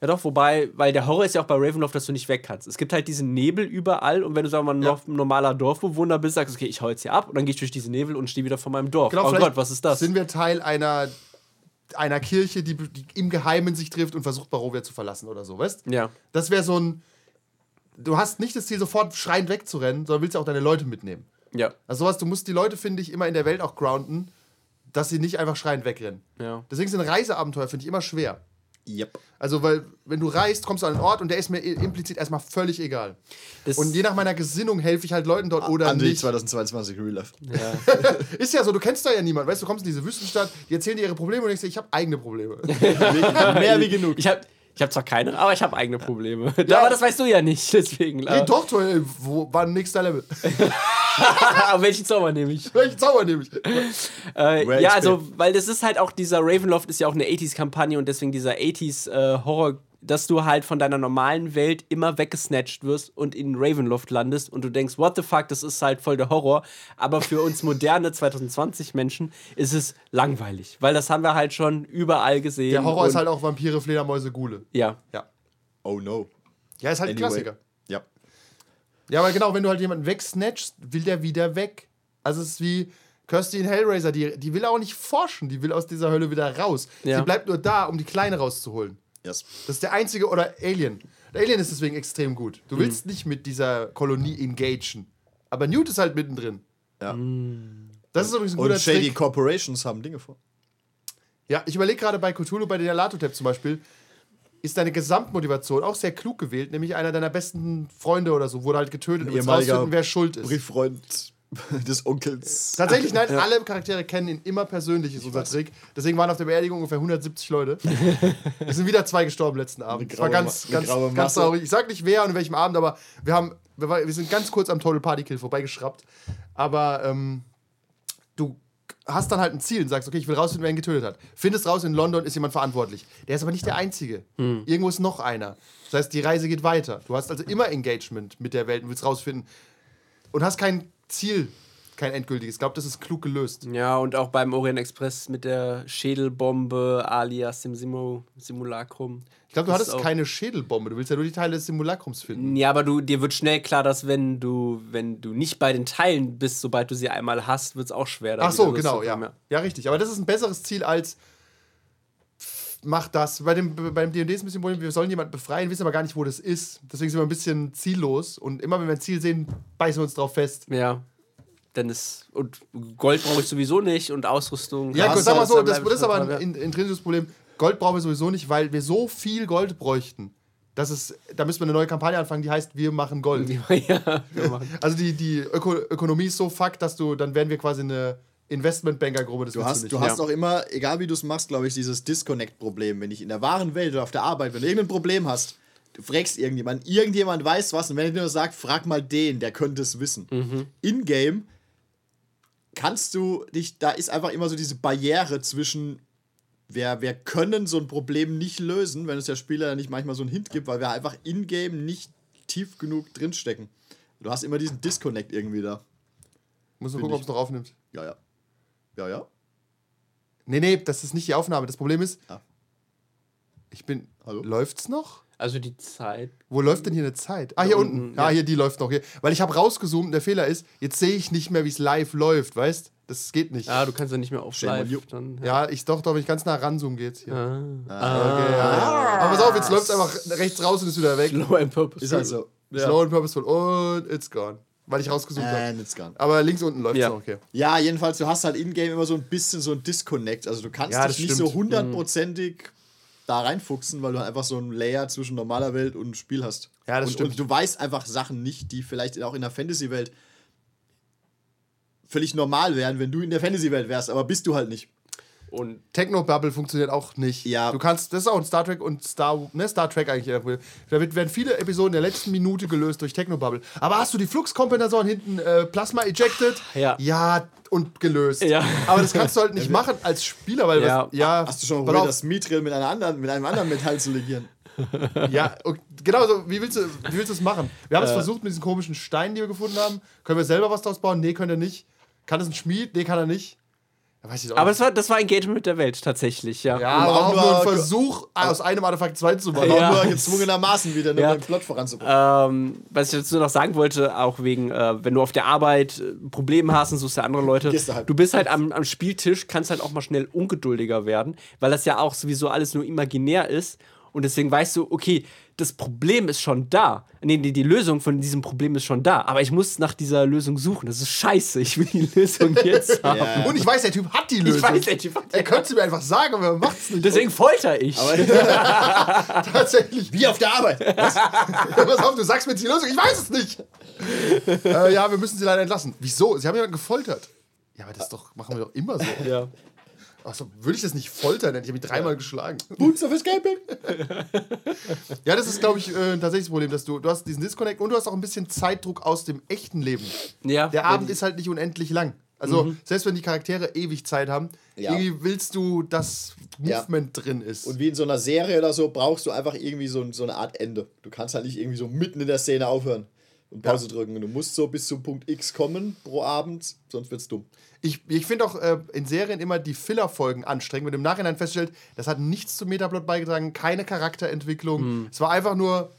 Ja doch, wobei, weil der Horror ist ja auch bei Ravenloft, dass du nicht weg kannst. Es gibt halt diesen Nebel überall und wenn du, sagen wir mal, noch ein normaler Dorfbewohner bist, sagst du, okay, ich hau jetzt hier ab und dann gehe ich durch diesen Nebel und stehe wieder vor meinem Dorf. Genau, oh Gott, was ist das? Sind wir Teil einer, einer Kirche, die, die im Geheimen sich trifft und versucht, Barovia zu verlassen oder so, weißt Ja. Das wäre so ein. Du hast nicht das Ziel, sofort schreiend wegzurennen, sondern willst ja auch deine Leute mitnehmen. Ja. Also sowas, du musst die Leute, finde ich, immer in der Welt auch grounden, dass sie nicht einfach schreiend wegrennen. Ja. Deswegen sind Reiseabenteuer, finde ich, immer schwer. Yep. Also, weil, wenn du reist, kommst du an einen Ort und der ist mir implizit erstmal völlig egal. Das- Und je nach meiner Gesinnung helfe ich halt Leuten dort oder Andi nicht. 2022 Real Life. Ist ja so, du kennst da ja niemanden. Weißt du, du kommst in diese Wüstenstadt, die erzählen dir ihre Probleme und denkst dir, ich habe eigene Probleme. Mehr wie genug. Ich habe ich hab zwar keine, aber ich habe eigene Probleme. Aber das weißt du ja nicht, deswegen. nee, doch, toll, ey, wo war nächster Level? Aber welchen Zauber nehme ich? Welchen Zauber nehme ich? Äh, ja, also, weil das ist halt auch dieser Ravenloft ist ja auch eine 80s-Kampagne und deswegen dieser 80s-Horror, dass du halt von deiner normalen Welt immer weggesnatcht wirst und in Ravenloft landest und du denkst, what the fuck, das ist halt voll der Horror. Aber für uns moderne 2020-Menschen ist es langweilig, weil das haben wir halt schon überall gesehen. Der Horror ist halt auch Vampire, Fledermäuse, Gule. Ja. Ja. Oh no. Ja, ist halt ein Anyway. Klassiker. Ja. Ja, aber genau, wenn du halt jemanden wegsnatchst, will der wieder weg. Also es ist wie Kirsty in Hellraiser, die, die will auch nicht forschen, die will aus dieser Hölle wieder raus. Ja. Sie bleibt nur da, um die Kleine rauszuholen. Yes. Das ist der einzige, oder Alien. Der Alien ist deswegen extrem gut. Du willst nicht mit dieser Kolonie engagen. Aber Newt ist halt mittendrin. Ja. Das ist übrigens ein guter Und Shady Trick. Corporations haben Dinge vor. Ja, ich überlege gerade bei Cthulhu, bei den Alatotep zum Beispiel, ist deine Gesamtmotivation auch sehr klug gewählt, nämlich einer deiner besten Freunde oder so wurde halt getötet ehemaliger rausfinden, wer schuld ist. Brieffreund des Onkels. Tatsächlich, nein, alle Charaktere kennen ihn immer persönlich, ist unser Trick. Deswegen waren auf der Beerdigung ungefähr 170 Leute. es sind wieder zwei gestorben letzten Abend. Das war ganz, ganz, ganz traurig. Ich sag nicht wer und in welchem Abend, aber wir haben, wir, war, wir sind ganz kurz am Total Party Kill vorbeigeschraubt. Aber ähm, du hast dann halt ein Ziel und sagst, okay, ich will rausfinden, wer ihn getötet hat. Findest raus, in London ist jemand verantwortlich. Der ist aber nicht der Einzige. Irgendwo ist noch einer. Das heißt, die Reise geht weiter. Du hast also immer Engagement mit der Welt und willst rausfinden. Und hast kein Ziel, kein endgültiges. Ich glaube, das ist klug gelöst. Ja, und auch beim Orient Express mit der Schädelbombe alias dem Simo Simulacrum. Ich glaube, du hattest keine Schädelbombe. Du willst ja nur die Teile des Simulakrums finden. Ja, aber du, dir wird schnell klar, dass wenn du, wenn du nicht bei den Teilen bist, sobald du sie einmal hast, wird es auch schwer. Ach so, genau, ja. loszukommen, Ja, richtig. Aber das ist ein besseres Ziel als mach das. Bei dem, beim D&D ist ein bisschen Problem, wir sollen jemanden befreien, wissen aber gar nicht, wo das ist. Deswegen sind wir ein bisschen ziellos. Und immer wenn wir ein Ziel sehen, beißen wir uns drauf fest. Ja. Dann ist. Und Gold brauche ich sowieso nicht und Ausrüstung. Ja, gut, sag mal so, das, das ist aber ein in- intrinsisches Problem. Gold brauchen wir sowieso nicht, weil wir so viel Gold bräuchten. Das ist, da müssen wir eine neue Kampagne anfangen, die heißt Wir machen Gold. ja, wir machen. Also die, die Öko Ökonomie ist so fuck, dass du, dann werden wir quasi eine Investmentbanker-Gruppe. Das Du hast, nicht. du hast auch immer, egal wie du es machst, glaube ich, dieses Disconnect-Problem. Wenn ich in der wahren Welt oder auf der Arbeit, wenn du irgendein Problem hast, du fragst irgendjemanden, irgendjemand weiß was und wenn er dir nur sagt, frag mal den, der könnte es wissen. In-game kannst du dich, da ist einfach immer so diese Barriere zwischen, wir, wir können so ein Problem nicht lösen, wenn es der Spieler nicht manchmal so einen Hint gibt, weil wir einfach in-game nicht tief genug drinstecken. Du hast immer diesen Disconnect irgendwie da. Muss nur gucken, ob es noch aufnimmt. Ja, ja. Ja, ja. Nee, nee, das ist nicht die Aufnahme. Das Problem ist, Ah. ich bin. Hallo? Läuft's noch? Also die Zeit. Wo läuft denn hier eine Zeit? Ah, hier Da unten. unten, Ja, ja. hier, die läuft noch. Hier. Weil ich habe rausgezoomt und der Fehler ist, jetzt sehe ich nicht mehr, wie es live läuft, weißt? Das geht nicht. Ja, du kannst ja nicht mehr auf live. Dann, Ja, ich doch, doch, wenn ich ganz nah ranzoome, geht's hier. Ah. Okay, ja, ja. Aber pass auf, jetzt läuft es einfach rechts raus und ist wieder weg. Low and Purpose. Ist also. Slow and purposeful. Und it's gone. Weil ich habe. And it's gone. Aber links unten läuft es Ja. noch, okay. Ja, jedenfalls, du hast halt in-game immer so ein bisschen so ein Disconnect. Also du kannst Ja, dich nicht stimmt. so hundertprozentig da reinfuchsen, weil du einfach so ein Layer zwischen normaler Welt und Spiel hast. Ja, das und, stimmt. Und du weißt einfach Sachen nicht, die vielleicht auch in der Fantasy-Welt völlig normal wären, wenn du in der Fantasy-Welt wärst, aber bist du halt nicht. Und Techno-Bubble funktioniert auch nicht. Ja. Du kannst, das ist auch ein Star Trek und Star, ne, Star Trek eigentlich. Da werden viele Episoden der letzten Minute gelöst durch Techno-Bubble. Aber hast du die Fluxkompensoren hinten äh, Plasma ejected? Ja. Ja, und gelöst. Ja. Aber das kannst du halt nicht machen als Spieler, weil Ja. was, ja. Hast du schon probiert, das Mithril mit, einer anderen, mit einem anderen Metall zu legieren? Ja, genau so. Wie willst du, wie willst du es machen? Wir haben es versucht mit diesen komischen Steinen, die wir gefunden haben. Können wir selber was draus bauen? Nee, können wir nicht. Kann das ein Schmied? Nee, kann er nicht. Da weiß ich auch Aber das war, das war Engagement mit der Welt tatsächlich, ja. ja, aber auch nur- ein Versuch, aus einem Artefakt zwei zu machen. Ja. nur gezwungenermaßen wieder, nur Ja. den Plot voranzubringen. Ähm, was ich dazu noch sagen wollte, auch wegen, äh, wenn du auf der Arbeit äh, Probleme hast und suchst ja andere Leute, du halt. du bist halt am, am Spieltisch, kannst halt auch mal schnell ungeduldiger werden, weil das ja auch sowieso alles nur imaginär ist. Und deswegen weißt du, okay, das Problem ist schon da. Nee, die, die Lösung von diesem Problem ist schon da. Aber ich muss nach dieser Lösung suchen. Das ist scheiße. Ich will die Lösung jetzt haben. Ja. Und ich weiß, der Typ hat die Lösung. weiß, der Typ hat die Er könnte sie mir einfach sagen, aber er macht es nicht. Deswegen folter ich. tatsächlich. Wie auf der Arbeit. Pass auf, du sagst mir jetzt die Lösung. Ich weiß es nicht. äh, ja, wir müssen sie leider entlassen. Wieso? Sie haben jemanden gefoltert. Ja, aber das ist doch, machen wir doch immer so. ja. Achso, würde ich das nicht foltern? Ich habe mich dreimal geschlagen. Boots of Escaping. Ja, das ist, glaube ich, äh, tatsächlich das Problem, dass du, du hast diesen Disconnect und du hast auch ein bisschen Zeitdruck aus dem echten Leben. ja. Der Abend ist halt nicht unendlich lang. Also, Mhm. selbst wenn die Charaktere ewig Zeit haben, Ja. irgendwie willst du, dass Ja. Movement drin ist. Und wie in so einer Serie oder so brauchst du einfach irgendwie so, so eine Art Ende. Du kannst halt nicht irgendwie so mitten in der Szene aufhören und Pause drücken. Du musst so bis zum Punkt X kommen pro Abend, sonst wird's dumm. Ich, ich finde auch äh, in Serien immer die Filler-Folgen anstrengend, wenn du im Nachhinein feststellt, das hat nichts zum Metaplot beigetragen, keine Charakterentwicklung. Mhm. Es war einfach nur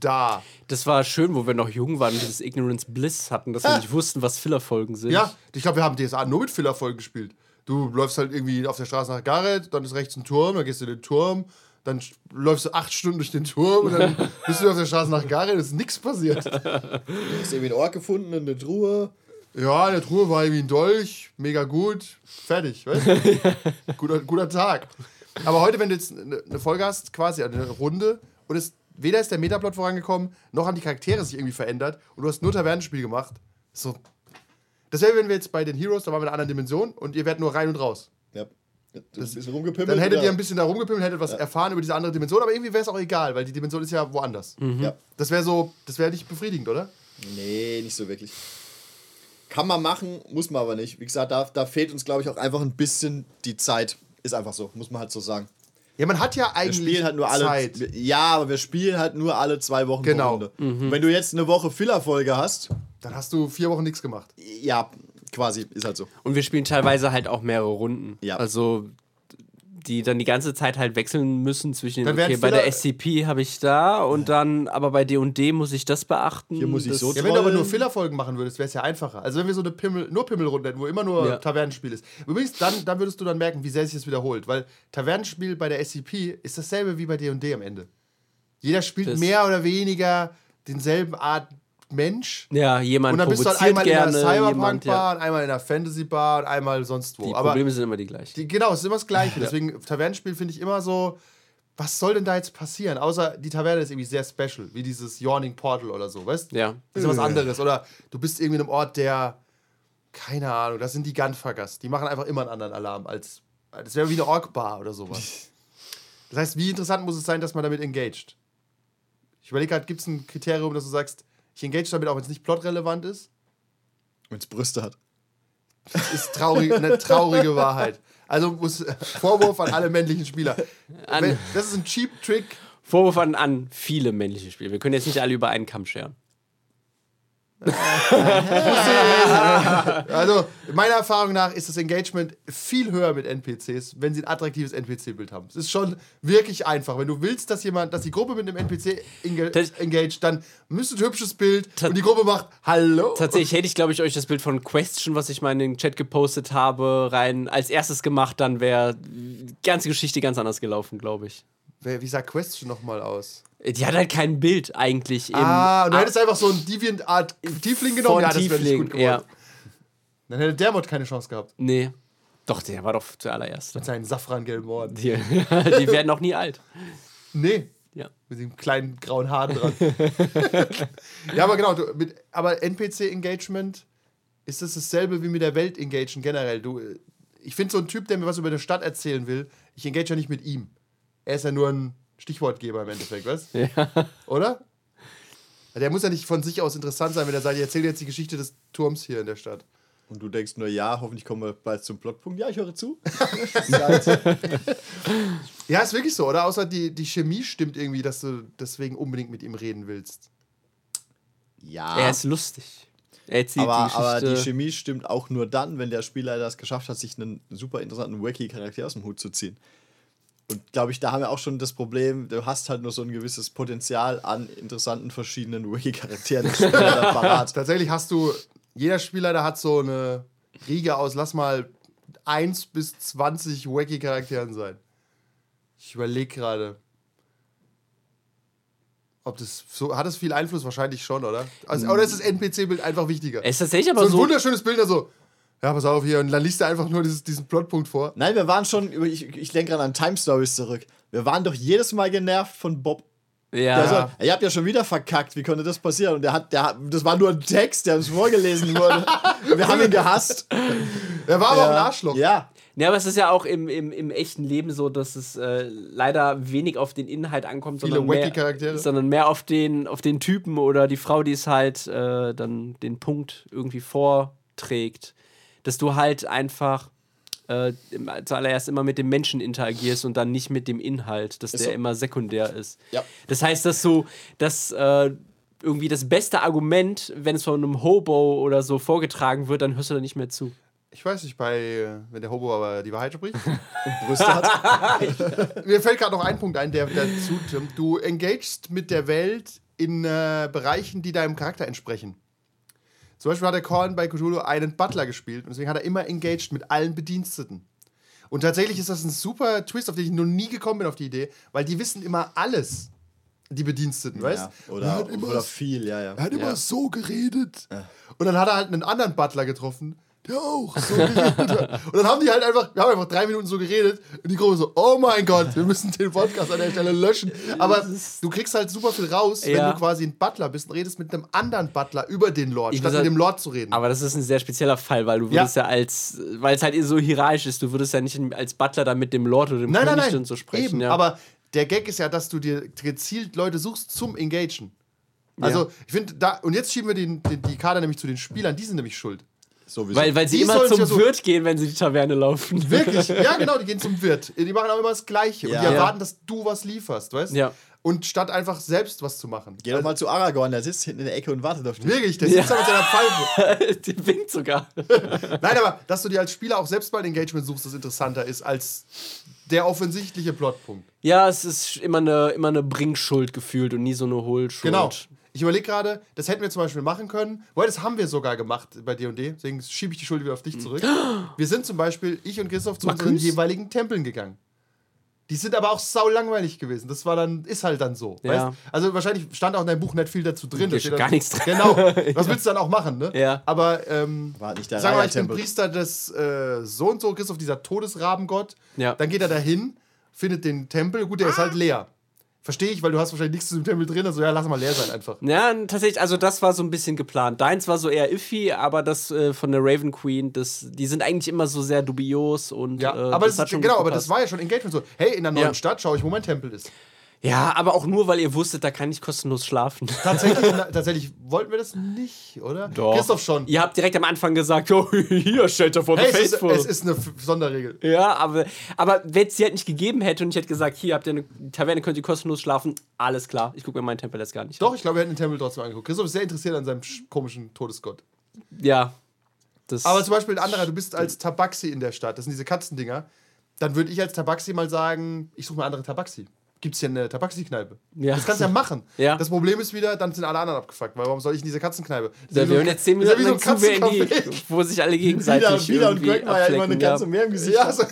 da. Das war schön, wo wir noch jung waren und dieses Ignorance Bliss hatten, dass wir nicht wussten, was Fillerfolgen sind. Ja, ich glaube, wir haben DSA nur mit Filler-Folgen gespielt. Du läufst halt irgendwie auf der Straße nach Gareth, dann ist rechts ein Turm, dann gehst du in den Turm, dann läufst du acht Stunden durch den Turm und dann bist du auf der Straße nach Gareth, ist nichts passiert. Du hast irgendwie einen Ort gefunden, eine Truhe. Ja, in der Truhe war irgendwie ein Dolch, mega gut, fertig, weißt du? guter, guter Tag. Aber heute, wenn du jetzt eine Folge hast, quasi eine Runde, und es weder ist der Metaplot vorangekommen, noch haben die Charaktere sich irgendwie verändert und du hast nur Tavernenspiel gemacht. So. Das wäre, wenn wir jetzt bei den Heroes, da waren wir in einer anderen Dimension und ihr werdet nur rein und raus. Ja. Das ein bisschen rumgepimmelt. Dann hättet oder? ihr ein bisschen da rumgepimmelt, hättet was erfahren über diese andere Dimension, aber irgendwie wäre es auch egal, weil die Dimension ist ja woanders. Ja. Das wäre so, das wäre nicht befriedigend, oder? Nee, nicht so wirklich. Kann man machen, muss man aber nicht. Wie gesagt, da, da fehlt uns, glaube ich, auch einfach ein bisschen die Zeit. Ist einfach so, muss man halt so sagen. Ja, man hat ja Wir eigentlich spielen halt nur alle. Zeit. wir- Ja, aber wir spielen halt nur alle zwei Wochen. Genau. Runde. Und Wenn du jetzt eine Woche Filler-Folge hast, Dann hast du vier Wochen nichts gemacht. ja, quasi, ist halt so. Und wir spielen teilweise halt auch mehrere Runden. Ja. Also die dann die ganze Zeit halt wechseln müssen zwischen den, okay, bei der SCP habe ich da und dann aber bei D&D muss ich das beachten. Hier muss ich so Ja, wenn du aber nur Filler-Folgen machen würdest, wäre es ja einfacher. Also wenn wir so eine Pimmel, nur Pimmelrunden hätten, wo immer nur Ja. Tavernenspiel ist. Übrigens, dann, dann würdest du dann merken, wie sehr sich das wiederholt. Weil Tavernenspiel bei der SCP ist dasselbe wie bei D&D am Ende. Jeder spielt Das- mehr oder weniger denselben Art Mensch. Ja, jemand Und dann bist du halt einmal in gerne, einer jemand, Cyberpunk-Bar, ja. und einmal in einer Fantasy-Bar und einmal sonst wo. Die aber Probleme sind immer die gleichen. die, genau, es ist immer das Gleiche. Deswegen, Tavernenspiel finde ich immer so, was soll denn da jetzt passieren? Außer die Taverne ist irgendwie sehr special, wie dieses Yawning Portal oder so, weißt Ja. Das ist ja was anderes. Oder du bist irgendwie in einem Ort, der, keine Ahnung, das sind die Gunfuckers. Die machen einfach immer einen anderen Alarm als, das wäre wie eine Ork-Bar oder sowas. Das heißt, wie interessant muss es sein, dass man damit engaged? Ich überlege gerade, gibt es ein Kriterium, dass du sagst, ich engage damit, auch wenn es nicht plotrelevant ist? Wenn es Brüste hat. ist traurig, eine traurige Wahrheit. Also muss Vorwurf an alle männlichen Spieler. An- das ist ein Cheap Trick. Vorwurf an, an viele männliche Spieler. Wir können jetzt nicht alle über einen Kamm scheren. Also meiner Erfahrung nach ist das Engagement viel höher mit NPCs, wenn sie ein attraktives NPC-Bild haben. Es ist schon wirklich einfach. Wenn du willst, dass jemand, dass die Gruppe mit einem NPC enga Das- engaged, dann müsste ein hübsches Bild Ta- und die Gruppe macht Hallo. Tatsächlich hätte ich, glaube ich, euch das Bild von Question, was ich mal in den Chat gepostet habe, rein als erstes gemacht, dann wäre die ganze Geschichte ganz anders gelaufen, glaube ich. Wie sah Question nochmal aus? Die hat halt kein Bild eigentlich. Im Ah, und du hättest einfach so ein Deviant Art Tiefling genommen. ja, das wäre nicht Tiefling, gut geworden. ja. Dann hätte der Mod keine Chance gehabt. Nee. Doch, der war doch zuallererst. Mit seinen safrangelben Ohren. Die, die werden noch nie alt. Nee, Ja. Mit dem kleinen grauen Haaren dran. ja, aber genau, du, mit, aber NPC-Engagement ist das dasselbe wie mit der Welt engagen generell. Du, äh, ich finde so ein Typ, der mir was über eine Stadt erzählen will, ich engage ja nicht mit ihm. Er ist ja nur ein Stichwortgeber im Endeffekt, weißt Ja. Oder? Der muss ja nicht von sich aus interessant sein, wenn er sagt, ich erzähle jetzt die Geschichte des Turms hier in der Stadt. Und du denkst nur, ja, hoffentlich kommen wir bald zum Plotpunkt. Ja, ich höre zu. Ja, ist wirklich so, oder? Außer die, die Chemie stimmt irgendwie, dass du deswegen unbedingt mit ihm reden willst. ja. Er ist lustig. Er erzählt aber, die aber die. Chemie stimmt auch nur dann, wenn der Spielleiter es geschafft hat, sich einen super interessanten, wacky Charakter aus dem Hut zu ziehen. Und glaube ich, da haben wir auch schon das Problem, du hast halt nur so ein gewisses Potenzial an interessanten verschiedenen wacky Charakteren im Spiel da parat. Tatsächlich hast du, jeder Spielleiter hat so eine Riege aus, lass mal 1 bis 20 wacky Charakteren sein. Ich überlege gerade. Ob das so, hat das viel Einfluss? Wahrscheinlich schon, oder? Also, oder ist das NPC-Bild einfach wichtiger? Es ist tatsächlich so aber ein so. wunderschönes Bild, da so, ja, pass auf hier, und dann liest er einfach nur dieses, diesen Plotpunkt vor. Nein, wir waren schon, ich, ich denke gerade an Time Stories zurück. Wir waren doch jedes Mal genervt von Bob. ja. Der so, ihr habt ja schon wieder verkackt, wie konnte das passieren? Und der hat, der das war nur ein Text, der uns vorgelesen wurde. wir haben ihn gehasst. Er war aber auch ein Arschloch. Ja. Ja, aber es ist ja auch im, im, im echten Leben so, dass es äh, leider wenig auf den Inhalt ankommt, Viele sondern mehr, Charaktere. sondern mehr auf den, auf den Typen oder die Frau, die es halt äh, dann den Punkt irgendwie vorträgt. Dass du halt einfach äh, zuallererst immer mit dem Menschen interagierst und dann nicht mit dem Inhalt, dass Ist der so. immer sekundär ist. Ja. Das heißt, dass so, dass äh, irgendwie das beste Argument, wenn es von einem Hobo oder so vorgetragen wird, dann hörst du da nicht mehr zu. Ich weiß nicht, bei, äh, wenn der Hobo aber die Wahrheit spricht. Brüste hat. Mir fällt gerade noch ein Punkt ein, der dazu stimmt. Du engagest mit der Welt in äh, Bereichen, die deinem Charakter entsprechen. Zum Beispiel hat der Korn bei Cthulhu einen Butler gespielt und deswegen hat er immer engaged mit allen Bediensteten. Und tatsächlich ist das ein super Twist, auf den ich noch nie gekommen bin auf die Idee, weil die wissen immer alles, die Bediensteten, weißt Ja, Er oder, hat immer, oder viel, ja, ja. er hat immer Ja. so geredet. Und dann hat er halt einen anderen Butler getroffen, der auch so geredet hat. Und dann haben die halt einfach, wir haben einfach drei Minuten so geredet und die Gruppe so, oh mein Gott, wir müssen den Podcast an der Stelle löschen. Aber du kriegst halt super viel raus, wenn Ja. du quasi ein Butler bist und redest mit einem anderen Butler über den Lord, Ich statt mit dem Lord zu reden. Aber das ist ein sehr spezieller Fall, weil du Ja. würdest ja, als, weil es halt so hierarchisch ist, du würdest ja nicht als Butler dann mit dem Lord oder dem nein, nein, König nein, dann so sprechen. eben. ja. Aber der Gag ist ja, dass du dir gezielt Leute suchst zum Engagen. Also, Ja. ich finde, da, und jetzt schieben wir den, den, die Kader nämlich zu den Spielern, die sind nämlich schuld. Sowieso. weil, weil sie die immer zum ja so- Wirt gehen, wenn sie die Taverne laufen. Wirklich? Ja, genau, die gehen zum Wirt. Die machen auch immer das Gleiche. Ja. Und die Ja. erwarten, dass du was lieferst, weißt du? Ja. Und statt einfach selbst was zu machen. Geh doch mal zu Aragorn, der sitzt hinten in der Ecke und wartet auf dich. Wirklich, der sitzt da mit seiner Pfeife. die winkt sogar. Nein, aber dass du dir als Spieler auch selbst mal ein Engagement suchst, das interessanter ist als der offensichtliche Plotpunkt. Ja, es ist immer eine, immer eine Bringschuld gefühlt und nie so eine Hohlschuld. Genau. Ich überlege gerade, das hätten wir zum Beispiel machen können. Weil das haben wir sogar gemacht bei D&D. Deswegen schiebe ich die Schuld wieder auf dich zurück. Wir sind zum Beispiel, ich und Christoph, zu unseren jeweiligen Tempeln gegangen. Die sind aber auch sau langweilig gewesen. Das war dann, ist halt dann so. Ja. Weißt? Also wahrscheinlich stand auch in deinem Buch nicht viel dazu drin. Da Steht gar nichts drin. Genau. Was willst du dann auch machen, ne? Ja. Aber ähm, War nicht der Sag mal, ich bin. Priester des äh, so und so, Christoph, dieser Todesrabengott. Ja. Dann geht er dahin, findet den Tempel. Gut, der ist halt leer. Verstehe ich, weil du hast wahrscheinlich nichts zu dem Tempel drin. Also ja, lass mal leer sein einfach. Ja, tatsächlich, also das war so ein bisschen geplant. Deins war so eher iffy, aber das äh, von der Raven Queen, das, die sind eigentlich immer so sehr dubios und Ja, äh, aber das, hat ist, schon genau, aber das war ja schon Engagement so. Hey, in der neuen Ja. Stadt schaue ich, wo mein Tempel ist. Ja, aber auch nur, weil ihr wusstet, da kann ich kostenlos schlafen. Tatsächlich, tatsächlich wollten wir das nicht, oder? Christoph schon. Ihr habt direkt am Anfang gesagt, oh, hier, Shelter for Hey, the es, ist, Faithful. es ist eine Sonderregel. ja, aber, aber wenn es sie halt nicht gegeben hätte und ich hätte gesagt, hier habt ihr eine Taverne, könnt ihr kostenlos schlafen, alles klar. Ich gucke mir meinen Tempel jetzt gar nicht Doch, ich glaube, wir hätten den Tempel trotzdem angeguckt. Christoph ist sehr interessiert an seinem sch- komischen Todesgott. an. Ja. Das Aber zum Beispiel ein anderer, du bist als Tabaxi in der Stadt, das sind diese Katzendinger. Dann würde ich als Tabaxi mal sagen, ich suche mal andere Tabaxi. Gibt es hier eine Tabaxi-Kneipe? Ja. Das kannst du ja machen. Ja. Das Problem ist wieder, dann sind alle anderen abgefuckt, weil warum soll ich in diese Katzenkneipe? Das Ja, wir ein- jetzt 10 das ist Minuten so ein wo sich alle gegenseitig Wieder, wieder und Greg war ja immer eine ja. mehr im Gesicht. Ja, so.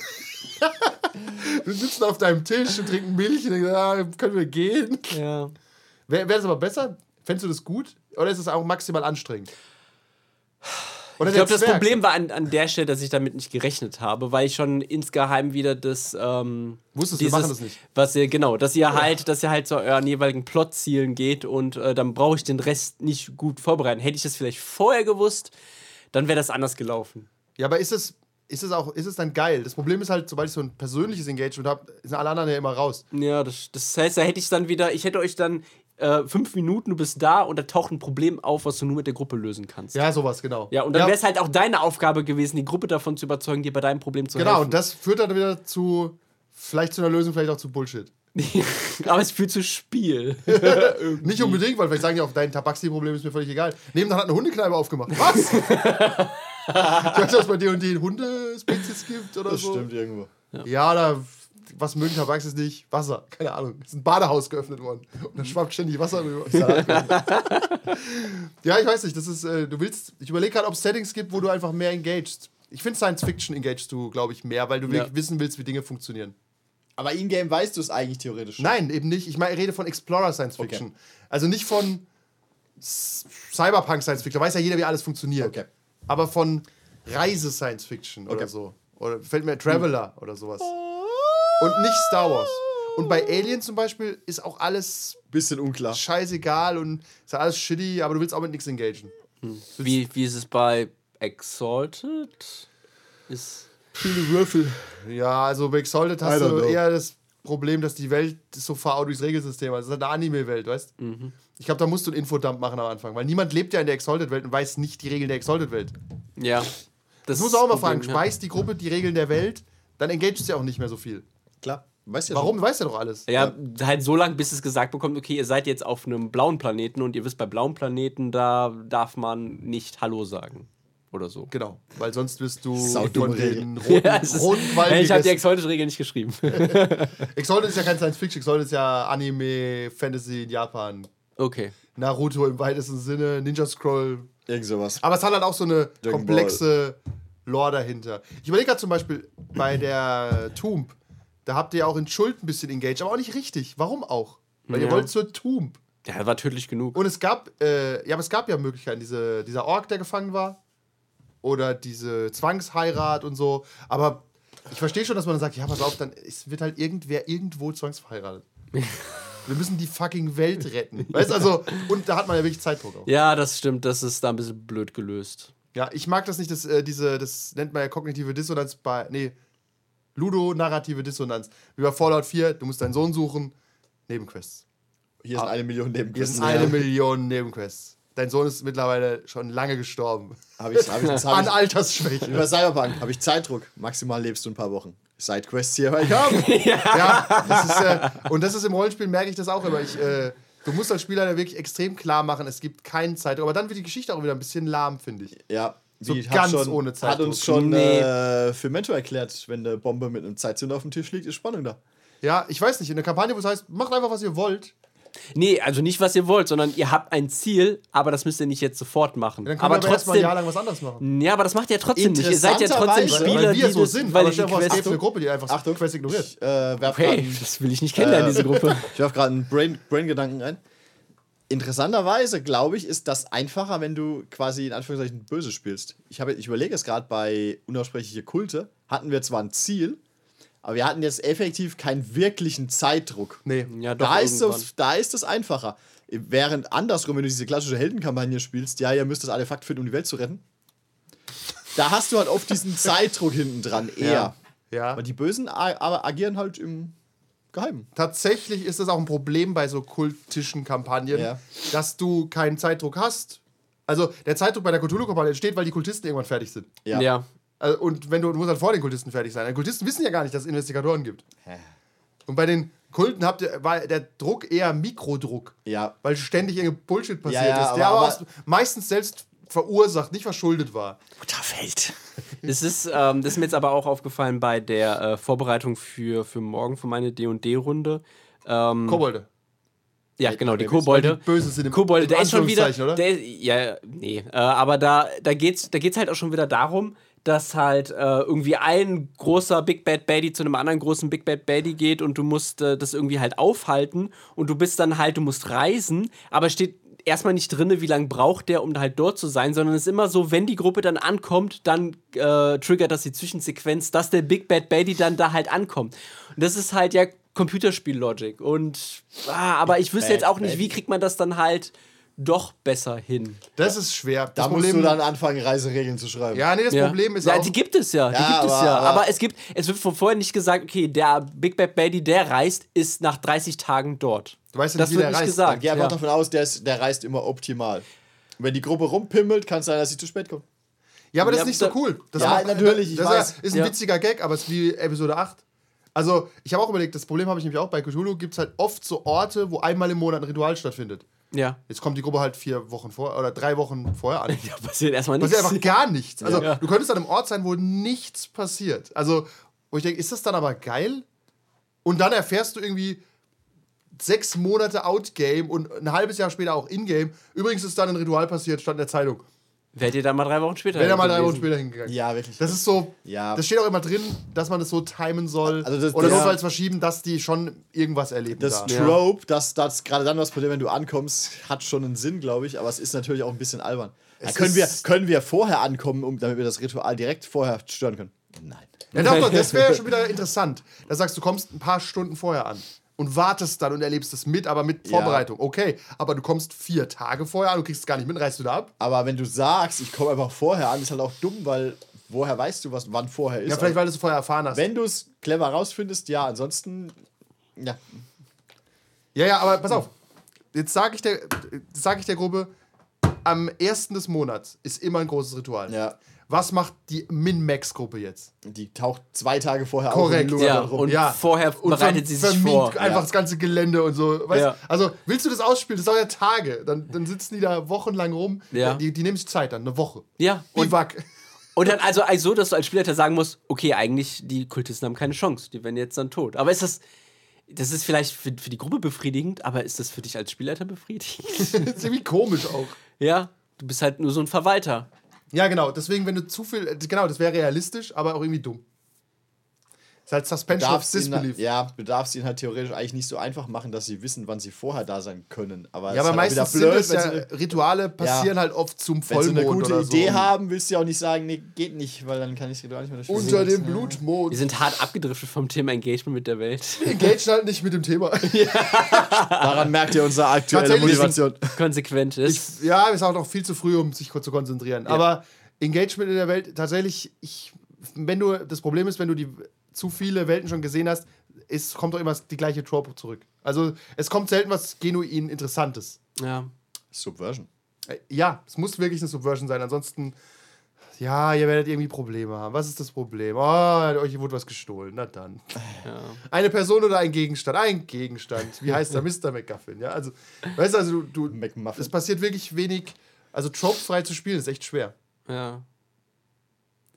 Wir sitzen auf deinem Tisch und trinken Milch und denken, ah, können wir gehen? Ja. Wäre wär das aber besser? Fändest du das gut? Oder ist es auch maximal anstrengend? Oder Ich glaube, das? Problem war an, an der Stelle, dass ich damit nicht gerechnet habe, weil ich schon insgeheim wieder das. Ähm, Wusstest du, wir machen das nicht. Was ihr, genau, dass ihr halt, dass ihr halt zu euren jeweiligen Plotzielen geht und äh, dann brauche ich den Rest nicht gut vorbereiten. Hätte ich das vielleicht vorher gewusst, dann wäre das anders gelaufen. Ja, aber ist es, ist es auch, ist es dann geil? Das Problem ist halt, sobald ich so ein persönliches Engagement habe, sind alle anderen ja immer raus. Ja, das, das heißt, da hätte ich dann wieder, ich hätte euch dann äh, fünf Minuten, du bist da und da taucht ein Problem auf, was du nur mit der Gruppe lösen kannst. Ja, sowas, genau. Ja, und dann wäre es halt auch deine Aufgabe gewesen, die Gruppe davon zu überzeugen, dir bei deinem Problem zu Genau, helfen. und das führt dann wieder zu, vielleicht zu einer Lösung, vielleicht auch zu Bullshit. aber es führt zu Spiel. Nicht unbedingt, weil vielleicht sagen die auch, dein Tabaxi-Problem ist mir völlig egal. Nebenan hat eine Hundekneipe aufgemacht. Was? ich weiß, dass es bei dir und die Hundespezies gibt oder Das so. stimmt irgendwo. Ja, oder was mögen Tabaxis nicht? Wasser. Keine Ahnung. Es ist ein Badehaus geöffnet worden. Und da schwappt ständig Wasser rüber. ja, ich weiß nicht. Das ist, äh, du willst, ich überlege gerade, ob es Settings gibt, wo du einfach mehr engagest. Ich finde Science Fiction engagest du, glaube ich, mehr, weil du wirklich Ja. wissen willst, wie Dinge funktionieren. Aber in-game weißt du es eigentlich theoretisch. schon. Nein, eben nicht. Ich meine, ich rede von Explorer Science Fiction. Also nicht von Cyberpunk Science Fiction. Da weiß ja jeder, wie alles funktioniert. Okay. Aber von Reise Science Fiction oder Okay. so. Oder fällt mir Traveler oder sowas. Und nicht Star Wars. Und bei Alien zum Beispiel ist auch alles Bisschen unklar. scheißegal und ist ja alles shitty, aber du willst auch mit nichts engagen. Wie, wie ist es bei Exalted? Ist. Viele Würfel. Ja, also bei Exalted hast du know. eher das Problem, dass die Welt so faul durchs Regelsystem ist. Das ist halt eine Anime-Welt, weißt Mhm. Ich glaube, da musst du einen Infodump machen am Anfang, weil niemand lebt ja in der Exalted-Welt und weiß nicht die Regeln der Exalted-Welt. Ja. Das Das muss auch mal fragen. Speist die Gruppe die Regeln der Welt, dann engagest du ja auch nicht mehr so viel. Klar. Weißt ja Warum? Schon. Du weißt ja doch alles. Ja, halt so lange, bis es gesagt bekommt, okay, ihr seid jetzt auf einem blauen Planeten und ihr wisst, bei blauen Planeten, da darf man nicht Hallo sagen. Oder so. Genau, weil sonst wirst du Saudumme von den roten, Ja, ist, roten ich habe die gegessen. Exalted-Regel nicht geschrieben. Exalted ist ja kein Science Fiction, Exalted ist ja Anime, Fantasy in Japan. Okay. Naruto im weitesten Sinne, Ninja Scroll. Irgend sowas. Aber es hat halt auch so eine Dragon komplexe Lore dahinter. Ich überlege gerade zum Beispiel bei der Tomb, da habt ihr ja auch in Schuld ein bisschen engaged, aber auch nicht richtig. Warum auch? Weil ihr Ja. wollt zur Tomb. Ja, war tödlich genug. Und es gab, äh, ja, aber es gab ja Möglichkeiten, diese, dieser Ork, der gefangen war, oder diese Zwangsheirat und so. Aber ich verstehe schon, dass man dann sagt, ja, pass auf, dann es wird halt irgendwer irgendwo zwangsverheiratet. Wir müssen die fucking Welt retten. Weißt du, also, und da hat man ja wirklich Zeitdruck auch. Ja, das stimmt. Das ist da ein bisschen blöd gelöst. Ja, ich mag das nicht, das, äh, diese, das nennt man ja kognitive Dissonanz bei, nee, Ludo-narrative Dissonanz. Wie bei Fallout 4, du musst deinen Sohn suchen, Nebenquests. Hier sind eine Million Hier Nebenquests. sind eine Million Nebenquests. Dein Sohn ist mittlerweile schon lange gestorben. Habe ich, hab ich, hab An ich, Altersschwäche. über Cyberpunk habe ich Zeitdruck. Maximal lebst du ein paar Wochen. Sidequests hier, weil ich habe. ja, das ist, äh, und das ist im Rollenspiel, merke ich das auch immer. Ich, äh, du musst als Spieler da wirklich extrem klar machen, es gibt keinen Zeitdruck. Aber dann wird die Geschichte auch wieder ein bisschen lahm, finde ich. Ja, So wie, ganz hat schon, ohne Hat Zeitdruck. uns schon Nee. äh, für Mentor erklärt, wenn eine Bombe mit einem Zeitzünder auf dem Tisch liegt, ist Spannung da. Ja, ich weiß nicht, in der Kampagne, wo es heißt, macht einfach, was ihr wollt. Nee, also nicht, was ihr wollt, sondern ihr habt ein Ziel, aber das müsst ihr nicht jetzt sofort machen. Dann können aber aber erstmal ein trotzdem. Jahr lang was anderes machen. Ja, aber das macht ihr trotzdem nicht. Ihr seid ja trotzdem Interessanterweise- Spieler, weil wir die so sind. weil vor, es Quest eine Gruppe, die einfach Achtung. Quest ignoriert. Ich, äh, werf Okay, grad das will ich nicht kennenlernen, diese Gruppe. Ich werfe gerade einen Brain- Brain-Gedanken ein. Interessanterweise, glaube ich, ist das einfacher, wenn du quasi in Anführungszeichen böse spielst. Ich, habe, ich überlege es gerade bei Unaussprechliche Kulte, hatten wir zwar ein Ziel, aber wir hatten jetzt effektiv keinen wirklichen Zeitdruck. Nee. Ja, doch, Da ist, es, da ist es einfacher. Während andersrum, wenn du diese klassische Heldenkampagne spielst, ja, ihr müsst das Artefakt finden, um die Welt zu retten. Da hast du halt oft diesen Zeitdruck hinten dran, eher. Ja. Aber die Bösen aber agieren halt im Geheimen. Tatsächlich ist das auch ein Problem bei so kultischen Kampagnen, Ja. dass du keinen Zeitdruck hast. Also der Zeitdruck bei der Cthulhu-Kampagne entsteht, weil die Kultisten irgendwann fertig sind. Ja. Ja. Also, und wenn du, du musst halt vor den Kultisten fertig sein. Die Kultisten wissen ja gar nicht, dass es Investigatoren gibt. Und bei den Kulten habt ihr, war der Druck eher Mikrodruck. Ja. Weil ständig irgendein Bullshit passiert Ja, ja, ist, der aber- aber, meistens selbst verursacht, nicht verschuldet war. Mutterfeld. Das ist, ähm, das ist mir jetzt aber auch aufgefallen bei der äh, Vorbereitung für, für morgen, für meine D&D-Runde. Ähm, Kobolde. ja, genau, die Weil die Kobolde. böse sind im- Kobolde, der ist schon wieder. Oder? Der, ja, nee. Äh, aber da, da geht es da geht's halt auch schon wieder darum, dass halt äh, irgendwie ein großer Big Bad Baddy zu einem anderen großen Big Bad Baddy geht und du musst äh, das irgendwie halt aufhalten und du bist dann halt, du musst reisen, aber steht erstmal nicht drin, wie lange braucht der, um halt dort zu sein, sondern es ist immer so, wenn die Gruppe dann ankommt, dann äh, triggert das die Zwischensequenz, dass der Big Bad Baddy dann da halt ankommt. Und das ist halt ja Computerspiel-Logic. Und ah, aber ich wüsste jetzt auch nicht, wie kriegt man das dann halt doch besser hin. Das ist schwer. Da Das musst du dann anfangen, Reiseregeln zu schreiben. Ja, nee, das Ja. Problem ist ja, auch. die gibt es ja, die Ja, gibt es aber- ja. aber- Aber es gibt, es wird von vorher nicht gesagt, okay, der Big Bad Baddy, der reist, ist nach 30 Tagen dort. Du weißt ja das nicht, wie wird der nicht reist. gesagt. Geh einfach ja. davon aus, der, ist, der reist immer optimal. Und wenn die Gruppe rumpimmelt, kann es sein, dass sie zu spät kommt. Ja, aber das Ja, ist nicht so cool. Das Ja, natürlich, ich das weiß. ist ein Ja. witziger Gag, aber es ist wie Episode 8. Also, ich habe auch überlegt, das Problem habe ich nämlich auch bei Cthulhu, gibt es halt oft so Orte, wo einmal im Monat ein Ritual stattfindet. Ja. Jetzt kommt die Gruppe halt vier Wochen vor oder drei Wochen vorher an. Da passiert erstmal nichts. Passiert einfach gar nichts. Also, Ja. du könntest an einem Ort sein, wo nichts passiert. Also, wo ich denke, ist das dann aber geil? Und dann erfährst du irgendwie sechs Monate Outgame und ein halbes Jahr später auch Ingame. Übrigens ist dann ein Ritual passiert, stand in der Zeitung. Werdet ihr da mal drei Wochen später Wäre da mal drei? Wochen später hingegangen. Ja, wirklich. Das ist so, Ja. das steht auch immer drin, dass man das so timen soll. Also das- oder das- notfalls verschieben, dass die schon irgendwas erleben. Das da. Trope, dass das gerade dann was passiert, wenn du ankommst, hat schon einen Sinn, glaube ich, aber es ist natürlich auch ein bisschen albern. Ja, können, wir, können wir vorher ankommen, um, damit wir das Ritual direkt vorher stören können? Nein. Ja, doch, doch, das wäre schon wieder interessant. Da sagst du, kommst ein paar Stunden vorher an und wartest dann und erlebst es mit, aber mit Ja. Vorbereitung. Okay, aber du kommst vier Tage vorher an und kriegst es gar nicht mit, reißt du da ab? Aber wenn du sagst, ich komme einfach vorher an, ist halt auch dumm, weil woher weißt du, was wann vorher ist? Ja, vielleicht, weil du es vorher erfahren hast. wenn du es clever rausfindest, ja, ansonsten, ja. Ja, ja, aber pass auf. Jetzt sage ich, der- sag ich der Gruppe, am 1. des Monats ist immer ein großes Ritual. Ja. Was macht die Min-Max-Gruppe jetzt? Die taucht zwei Tage vorher Korrekt. auf und lungert Ja, rum. und vorher bereitet sie sich vor. einfach Ja. das ganze Gelände und so. Weißt? Ja. Also, willst du das ausspielen? Das dauert ja Tage. Dann, dann sitzen die da wochenlang rum. Ja. Die, die nehmen sich Zeit dann, eine Woche. Ja, und, Wack. und dann also, also so, dass du als Spielleiter sagen musst, okay, eigentlich, die Kultisten haben keine Chance, die werden jetzt dann tot. Aber ist das, das ist vielleicht für, für die Gruppe befriedigend, aber ist das für dich als Spielleiter befriedigend? Das ist irgendwie komisch auch. ja, du bist halt nur so ein Verwalter. Ja, genau. Deswegen, wenn du zu viel. Genau, das wäre realistisch, aber auch irgendwie dumm. Das ist halt Suspension of darfst ihn, Disbelief. ja, du darfst ihn halt theoretisch eigentlich nicht so einfach machen, dass sie wissen, wann sie vorher da sein können. Aber, es Ja, aber halt meistens sind wieder es ja, sie- Rituale passieren halt oft zum Wenn sie Vollmond eine gute Idee so. haben, willst du ja auch nicht sagen, nee, geht nicht, weil dann kann ich das Ritual nicht mehr durchführen. Unter dem Wir Blutmond. sind hart abgedriftet vom Thema Engagement mit der Welt. Engage halt nicht mit dem Thema. Daran merkt ihr unsere aktuelle. Motivation. Konsequent ist. Ja, ist auch noch viel zu früh, um sich zu konzentrieren. Aber Engagement in der Welt, tatsächlich, ich, wenn du, das Problem ist, wenn du die zu viele Welten schon gesehen hast, es kommt doch immer die gleiche Trope zurück. Also es kommt selten was genuin Interessantes. Ja. Subversion. Äh, Ja, es muss wirklich eine Subversion sein, ansonsten, ja, ihr werdet irgendwie Probleme haben. Was ist das Problem? Oh, euch wurde was gestohlen. Na dann. Eine Person oder ein Gegenstand? Ein Gegenstand. Wie heißt der? Mr. McGuffin. Ja, also, weißt du, also du, du McMuffin. es passiert wirklich wenig. Also tropefrei zu spielen ist echt schwer. Ja.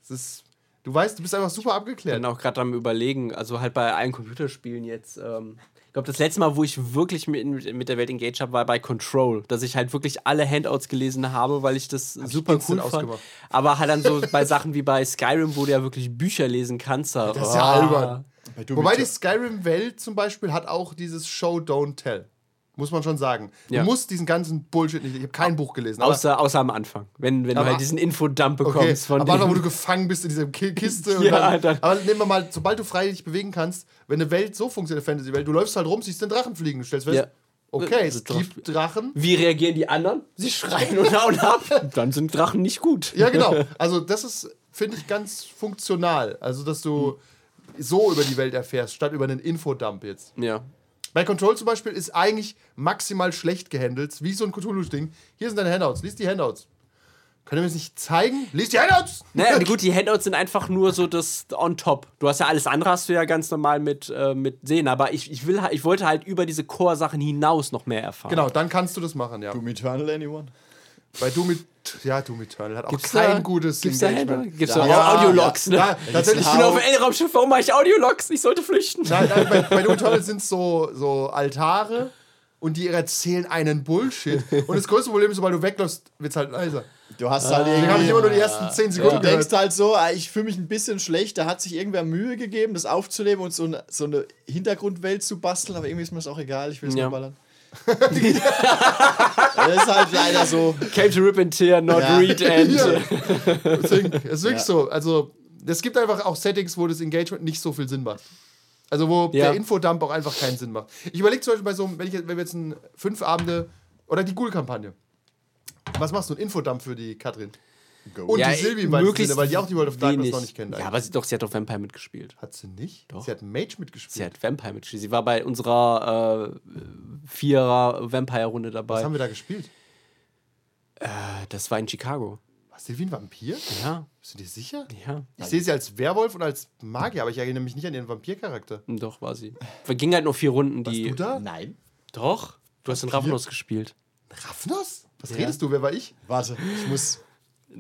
Es ist, du weißt, du bist einfach super abgeklärt. bin auch gerade am überlegen, also halt bei allen Computerspielen jetzt. Ähm, ich glaube, das letzte Mal, wo ich wirklich mit, mit der Welt engaged habe, war bei Control. Dass ich halt wirklich alle Handouts gelesen habe, weil ich das super instant cool fand. ausgemacht. Aber halt dann so bei Sachen wie bei Skyrim, wo du ja wirklich Bücher lesen kannst. Da, Das ist ja Ah. albern. Bei Doom Wobei die Skyrim-Welt zum Beispiel hat auch dieses Show, Don't Tell. Muss man schon sagen. Ja. Du musst diesen ganzen Bullshit nicht. Ich habe kein Buch gelesen. Außer, außer am Anfang. Wenn, wenn du halt diesen Infodump bekommst Okay, von aber einfach, wo du gefangen bist in dieser Ki- Kiste. Ja, dann, dann- aber nehmen wir mal, sobald du frei dich bewegen kannst, wenn eine Welt so funktioniert, eine Fantasy-Welt, du läufst halt rum, siehst den Drachen fliegen, du stellst fest, Ja. okay, es Also Drachen- gibt Drachen. Wie reagieren die anderen? Sie schreien und hauen ab. Dann sind Drachen nicht gut. Ja, genau. Also das ist, finde ich, ganz funktional. Also, dass du so über die Welt erfährst, statt über einen Infodump jetzt. Ja. Bei Control zum Beispiel ist eigentlich maximal schlecht gehandelt, wie so ein Cthulhu-Ding. Hier sind deine Handouts, lies die Handouts. Können wir es nicht zeigen? Lies die Handouts! Naja, gut, die Handouts sind einfach nur so das on top. Du hast ja alles andere, hast du ja ganz normal mit, äh, mit sehen. Aber ich, ich, will, ich wollte halt über diese Core-Sachen hinaus noch mehr erfahren. Genau, dann kannst du das machen, ja. Doom Eternal, anyone? Bei Doom, ja, Doom Eternal hat auch Gibt's kein da, gutes Gibt's da Engagement. Handouts? Gibt's Ja. da Ja, Audiologs, Ja, ne? tatsächlich. Ich bin auf dem L-Raumschiff, warum mache ich Audiologs? Ich sollte flüchten. Nein, nein, bei, bei Doom Eternal sind es so, so Altare und die erzählen einen Bullshit. Und das größte Problem ist, sobald du wegläufst, wird es halt leiser. Du hast halt Deswegen habe ich irgendwie. immer nur die ersten 10 Du Sekunden denkst gehört. halt so, ah, ich fühle mich ein bisschen schlecht, da hat sich irgendwer Mühe gegeben, das aufzunehmen und so eine, so eine Hintergrundwelt zu basteln, aber irgendwie ist mir das auch egal, ich will es Ja. nur ballern. Das ist halt leider so. Came to rip and tear, not Ja. read and. Ja. Deswegen, es ist wirklich Ja. so. Also, es gibt einfach auch Settings, wo das Engagement nicht so viel Sinn macht. Also, wo Ja. der Infodump auch einfach keinen Sinn macht. Ich überlege zum Beispiel bei so, einem- wenn, ich, wenn wir jetzt ein fünf Abende oder die Ghoul-Kampagne. Was machst du? Ein Infodump für die Katrin? Und Ja, die Silvi möglichst Sinne, weil die auch die World of Darkness wenig. noch nicht kennt. Ja, eigentlich. aber sie, doch, sie hat doch Vampire mitgespielt. Hat sie nicht? Doch. Sie hat Mage mitgespielt. Sie hat Vampire mitgespielt. Sie war bei unserer äh, Vierer Vampire-Runde dabei. Was haben wir da gespielt? Äh, das war in Chicago. Die wie ein Vampir? Ja, Bist du dir sicher? ja. Ich sehe sie als Werwolf und als Magier, aber ich erinnere mich nicht an ihren Vampircharakter. Doch, war sie. Verging halt nur vier Runden, Warst die. du da? Nein. Doch. Du hast in Ravnos gespielt. Raffnos? Was redest du? Wer war ich? Warte, ich muss.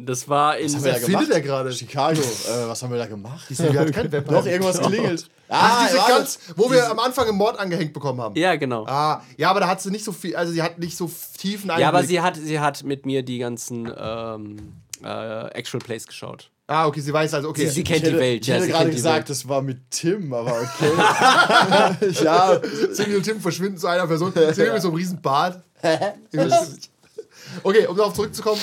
Das war in. Was haben wir da findet er gerade? Chicago. äh, was haben wir da gemacht? Die Silvia hat kein. Doch, irgendwas klingelt. Ah, diese ganz, wo wir am Anfang einen Mord angehängt bekommen haben. Ja, genau. Ah, ja, aber da hat sie nicht so viel, also sie hat nicht so tiefen Einblick. Ja, aber sie hat, sie hat mit mir die ganzen ähm, äh, Actual Plays geschaut. Ah, okay, sie weiß also, okay. Sie, sie kennt hätte, die Welt. ich ja, hätte sie gerade gesagt, das war mit Tim, aber okay. ja, Cindy und Tim verschwinden zu einer Person. Cindy mit so einem riesen Bart. okay, um darauf zurückzukommen,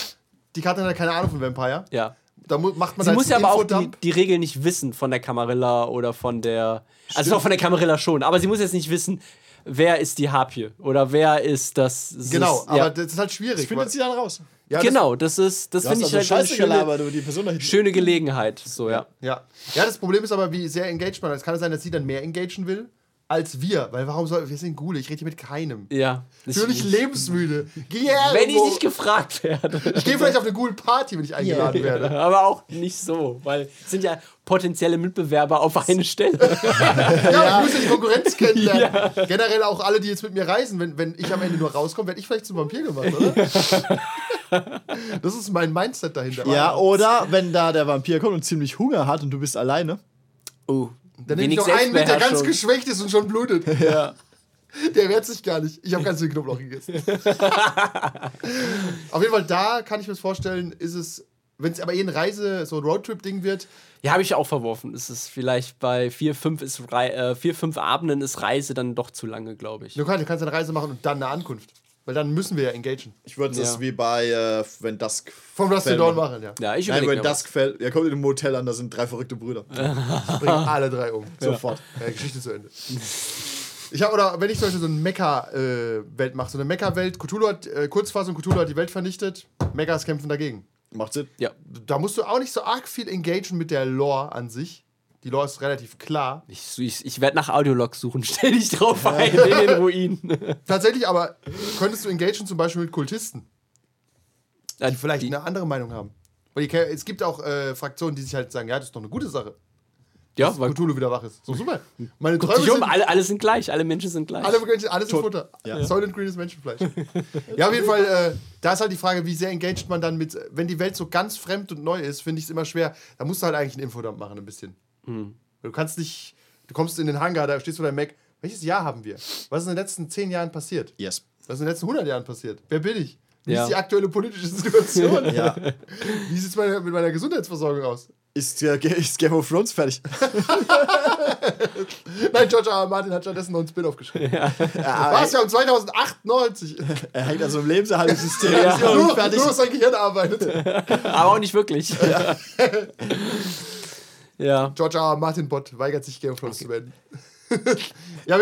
die Katrin hat keine Ahnung von Vampire. Ja. Da mu macht man Sie muss ja aber auch die, die Regeln nicht wissen von der Camarilla oder von der. Also doch von der Camarilla schon, aber sie muss jetzt nicht wissen, wer ist die Harpie oder wer ist das. Genau, ja. aber das ist halt schwierig. das findet sie dann raus. ja, das- genau, das ist, das Du hast finde ich also halt eine schöne, schöne Gelegenheit. So, ja. Ja. ja, das Problem ist aber, wie sehr engaged man. Es kann sein, dass sie dann mehr engagen will als wir. Weil warum soll. Wir sind Gule, ich rede hier mit keinem. Ja. Ich bin nicht lebensmüde. Geh her, wenn ich nicht gefragt werde. Ich gehe vielleicht auf eine gule Party, wenn ich eingeladen werde. Aber auch nicht so, weil es sind ja potenzielle Mitbewerber auf eine Stelle. Ja, ich muss ja die Konkurrenz kennenlernen. Generell auch alle, die jetzt mit mir reisen. Wenn, wenn ich am Ende nur rauskomme, werde ich vielleicht zum Vampir gemacht, oder? Das ist mein Mindset dahinter. Ja, oder wenn da der Vampir kommt und ziemlich Hunger hat und du bist alleine. Oh. Dann nehme ich noch einen mit, der ganz geschwächt ist und schon blutet. Ja. Der wehrt sich gar nicht. Ich habe ganz viel Knoblauch gegessen. Auf jeden Fall, da kann ich mir vorstellen, ist es, wenn es aber eh ein Reise-, so ein Roadtrip-Ding wird, Ja, habe ich auch verworfen. Es ist vielleicht bei vier, fünf, ist äh, vier, fünf Abenden ist Reise dann doch zu lange, glaube ich. du kannst, du kannst eine Reise machen und dann eine Ankunft. Weil dann müssen wir ja engagen. Ich würde das Ja. wie bei äh, Wenn Dusk. Vom Rusty Dawn machen. ja. Ja, ich Nein, überlege wenn. Dusk fällt, er kommt in ein Motel an, da sind drei verrückte Brüder. Bringen alle drei um. Sofort. Ja, Geschichte zu Ende. Ich hab, oder wenn ich zum Beispiel so eine Mecha-Welt mache, so eine Mecha-Welt, Cthulhu hat, äh, Kurzfassung, Cthulhu hat die Welt vernichtet, Mechas kämpfen dagegen. Macht Sinn. Ja. Da musst du auch nicht so arg viel engagen mit der Lore an sich. Die Lore ist relativ klar. Ich, ich, ich werde nach Audiologs suchen. Stell dich drauf ein in den Ruinen. Tatsächlich aber könntest du engagen zum Beispiel mit Kultisten, die vielleicht die- eine andere Meinung haben. Weil die, es gibt auch äh, Fraktionen, die sich halt sagen, ja, das ist doch eine gute Sache, ja, dass weil Cthulhu wieder wach ist. So super. Meine Träume sich um, sind, alle, alle sind gleich, alle Menschen sind gleich. Alle, alles ist Futter. Ja. Soylent Green ist Menschenfleisch. ja, auf jeden Fall, äh, da ist halt die Frage, wie sehr engaged man dann mit, wenn die Welt so ganz fremd und neu ist, finde ich es immer schwer. Da musst du halt eigentlich einen Infodump machen, ein bisschen. Hm. Du kannst nicht, du kommst in den Hangar, da stehst du vor deinem Mac. Welches Jahr haben wir? Was ist in den letzten zehn Jahren passiert? Yes. Was ist in den letzten 100 Jahren passiert? Wer bin ich? Wie Ja. ist die aktuelle politische Situation? Ja. Wie sieht es mit meiner Gesundheitsversorgung aus? Ist, äh, ist Game of Thrones fertig? Nein, George R. R. Martin hat stattdessen noch einen Spin-off geschrieben. Ja, Was? Wir haben 2098. Er hängt also im Lebenserhaltungssystem. Ja. Ja nur, fertig. nur sein Gehirn arbeitet. Aber auch nicht wirklich. Ja. Ja. George R. R. Martin Bot weigert sich, Game of Thrones zu beenden. ja,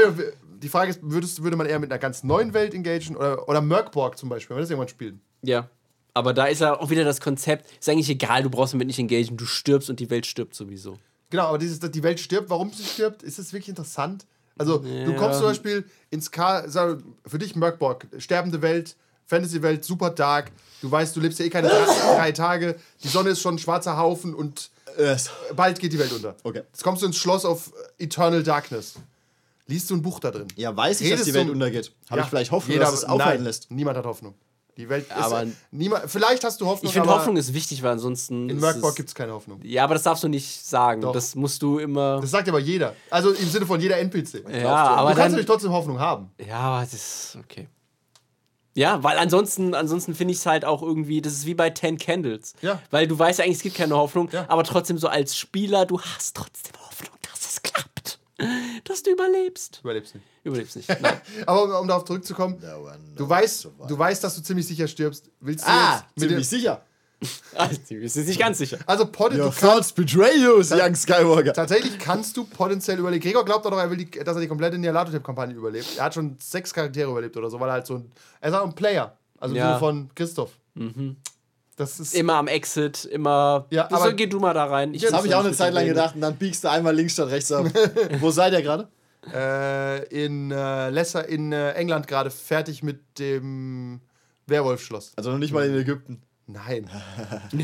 die Frage ist, würdest, würde man eher mit einer ganz neuen Welt engagen oder, oder Merkborg zum Beispiel, wenn wir das irgendwann spielen? Ja. Aber da ist ja auch wieder das Konzept, ist eigentlich egal, du brauchst damit nicht engagieren, du stirbst und die Welt stirbt sowieso. Genau, aber dieses, dass die Welt stirbt, warum sie stirbt, ist das wirklich interessant? Also, du Ja. kommst zum Beispiel ins K, für dich Merkborg, sterbende Welt, Fantasy-Welt, super dark. Du weißt, du lebst ja eh keine drei Tage, die Sonne ist schon ein schwarzer Haufen und Äh, bald geht die Welt unter. Okay. Jetzt kommst du ins Schloss auf Eternal Darkness. Liest du ein Buch da drin? ja, weiß ich, dass Redest die Welt du- untergeht. Habe Ja, ich vielleicht Hoffnung, jeder- dass es aufhalten nein, lässt. Niemand hat Hoffnung. Die Welt ist. Aber- niemand, vielleicht hast du Hoffnung. Ich finde, Hoffnung ist wichtig, weil ansonsten. In ist es- gibt es keine Hoffnung. Ja, aber das darfst du nicht sagen. Doch. Das musst du immer. Das sagt aber jeder. Also im Sinne von jeder NPC. ja, aber du kannst dann. natürlich trotzdem Hoffnung haben. Ja, aber das ist okay. Ja, weil ansonsten, ansonsten finde ich es halt auch irgendwie, das ist wie bei Ten Candles. Ja. Weil du weißt ja eigentlich, es gibt keine Hoffnung, Ja. aber trotzdem so als Spieler, du hast trotzdem Hoffnung, dass es klappt. Dass du überlebst. Überlebst nicht. Überlebst nicht. Nein. Aber um, um darauf zurückzukommen, du weißt, du weißt, dass du ziemlich sicher stirbst. Willst du Ah, jetzt mit ziemlich sicher. Also, ist nicht ganz sicher. Also Your du kannst, thoughts betray you, young Skywalker. tatsächlich kannst du potenziell überleben. Gregor glaubt doch, er will die, dass er die komplette Nialatotep-Kampagne überlebt. Er hat schon sechs Charaktere überlebt oder so, weil er halt so ein. Er ist auch ein Player. Also Ja. Von Christoph. Das ist. Immer am Exit, immer. Ja, das aber- so, geh du mal da rein. Ich Das habe ich auch eine Zeit lang reden. gedacht und dann biegst du einmal links statt rechts ab. Wo seid ihr gerade? äh, in äh, Lesser in äh, England gerade fertig mit dem Werwolf-Schloss. Also noch nicht mal in Ägypten. Nein.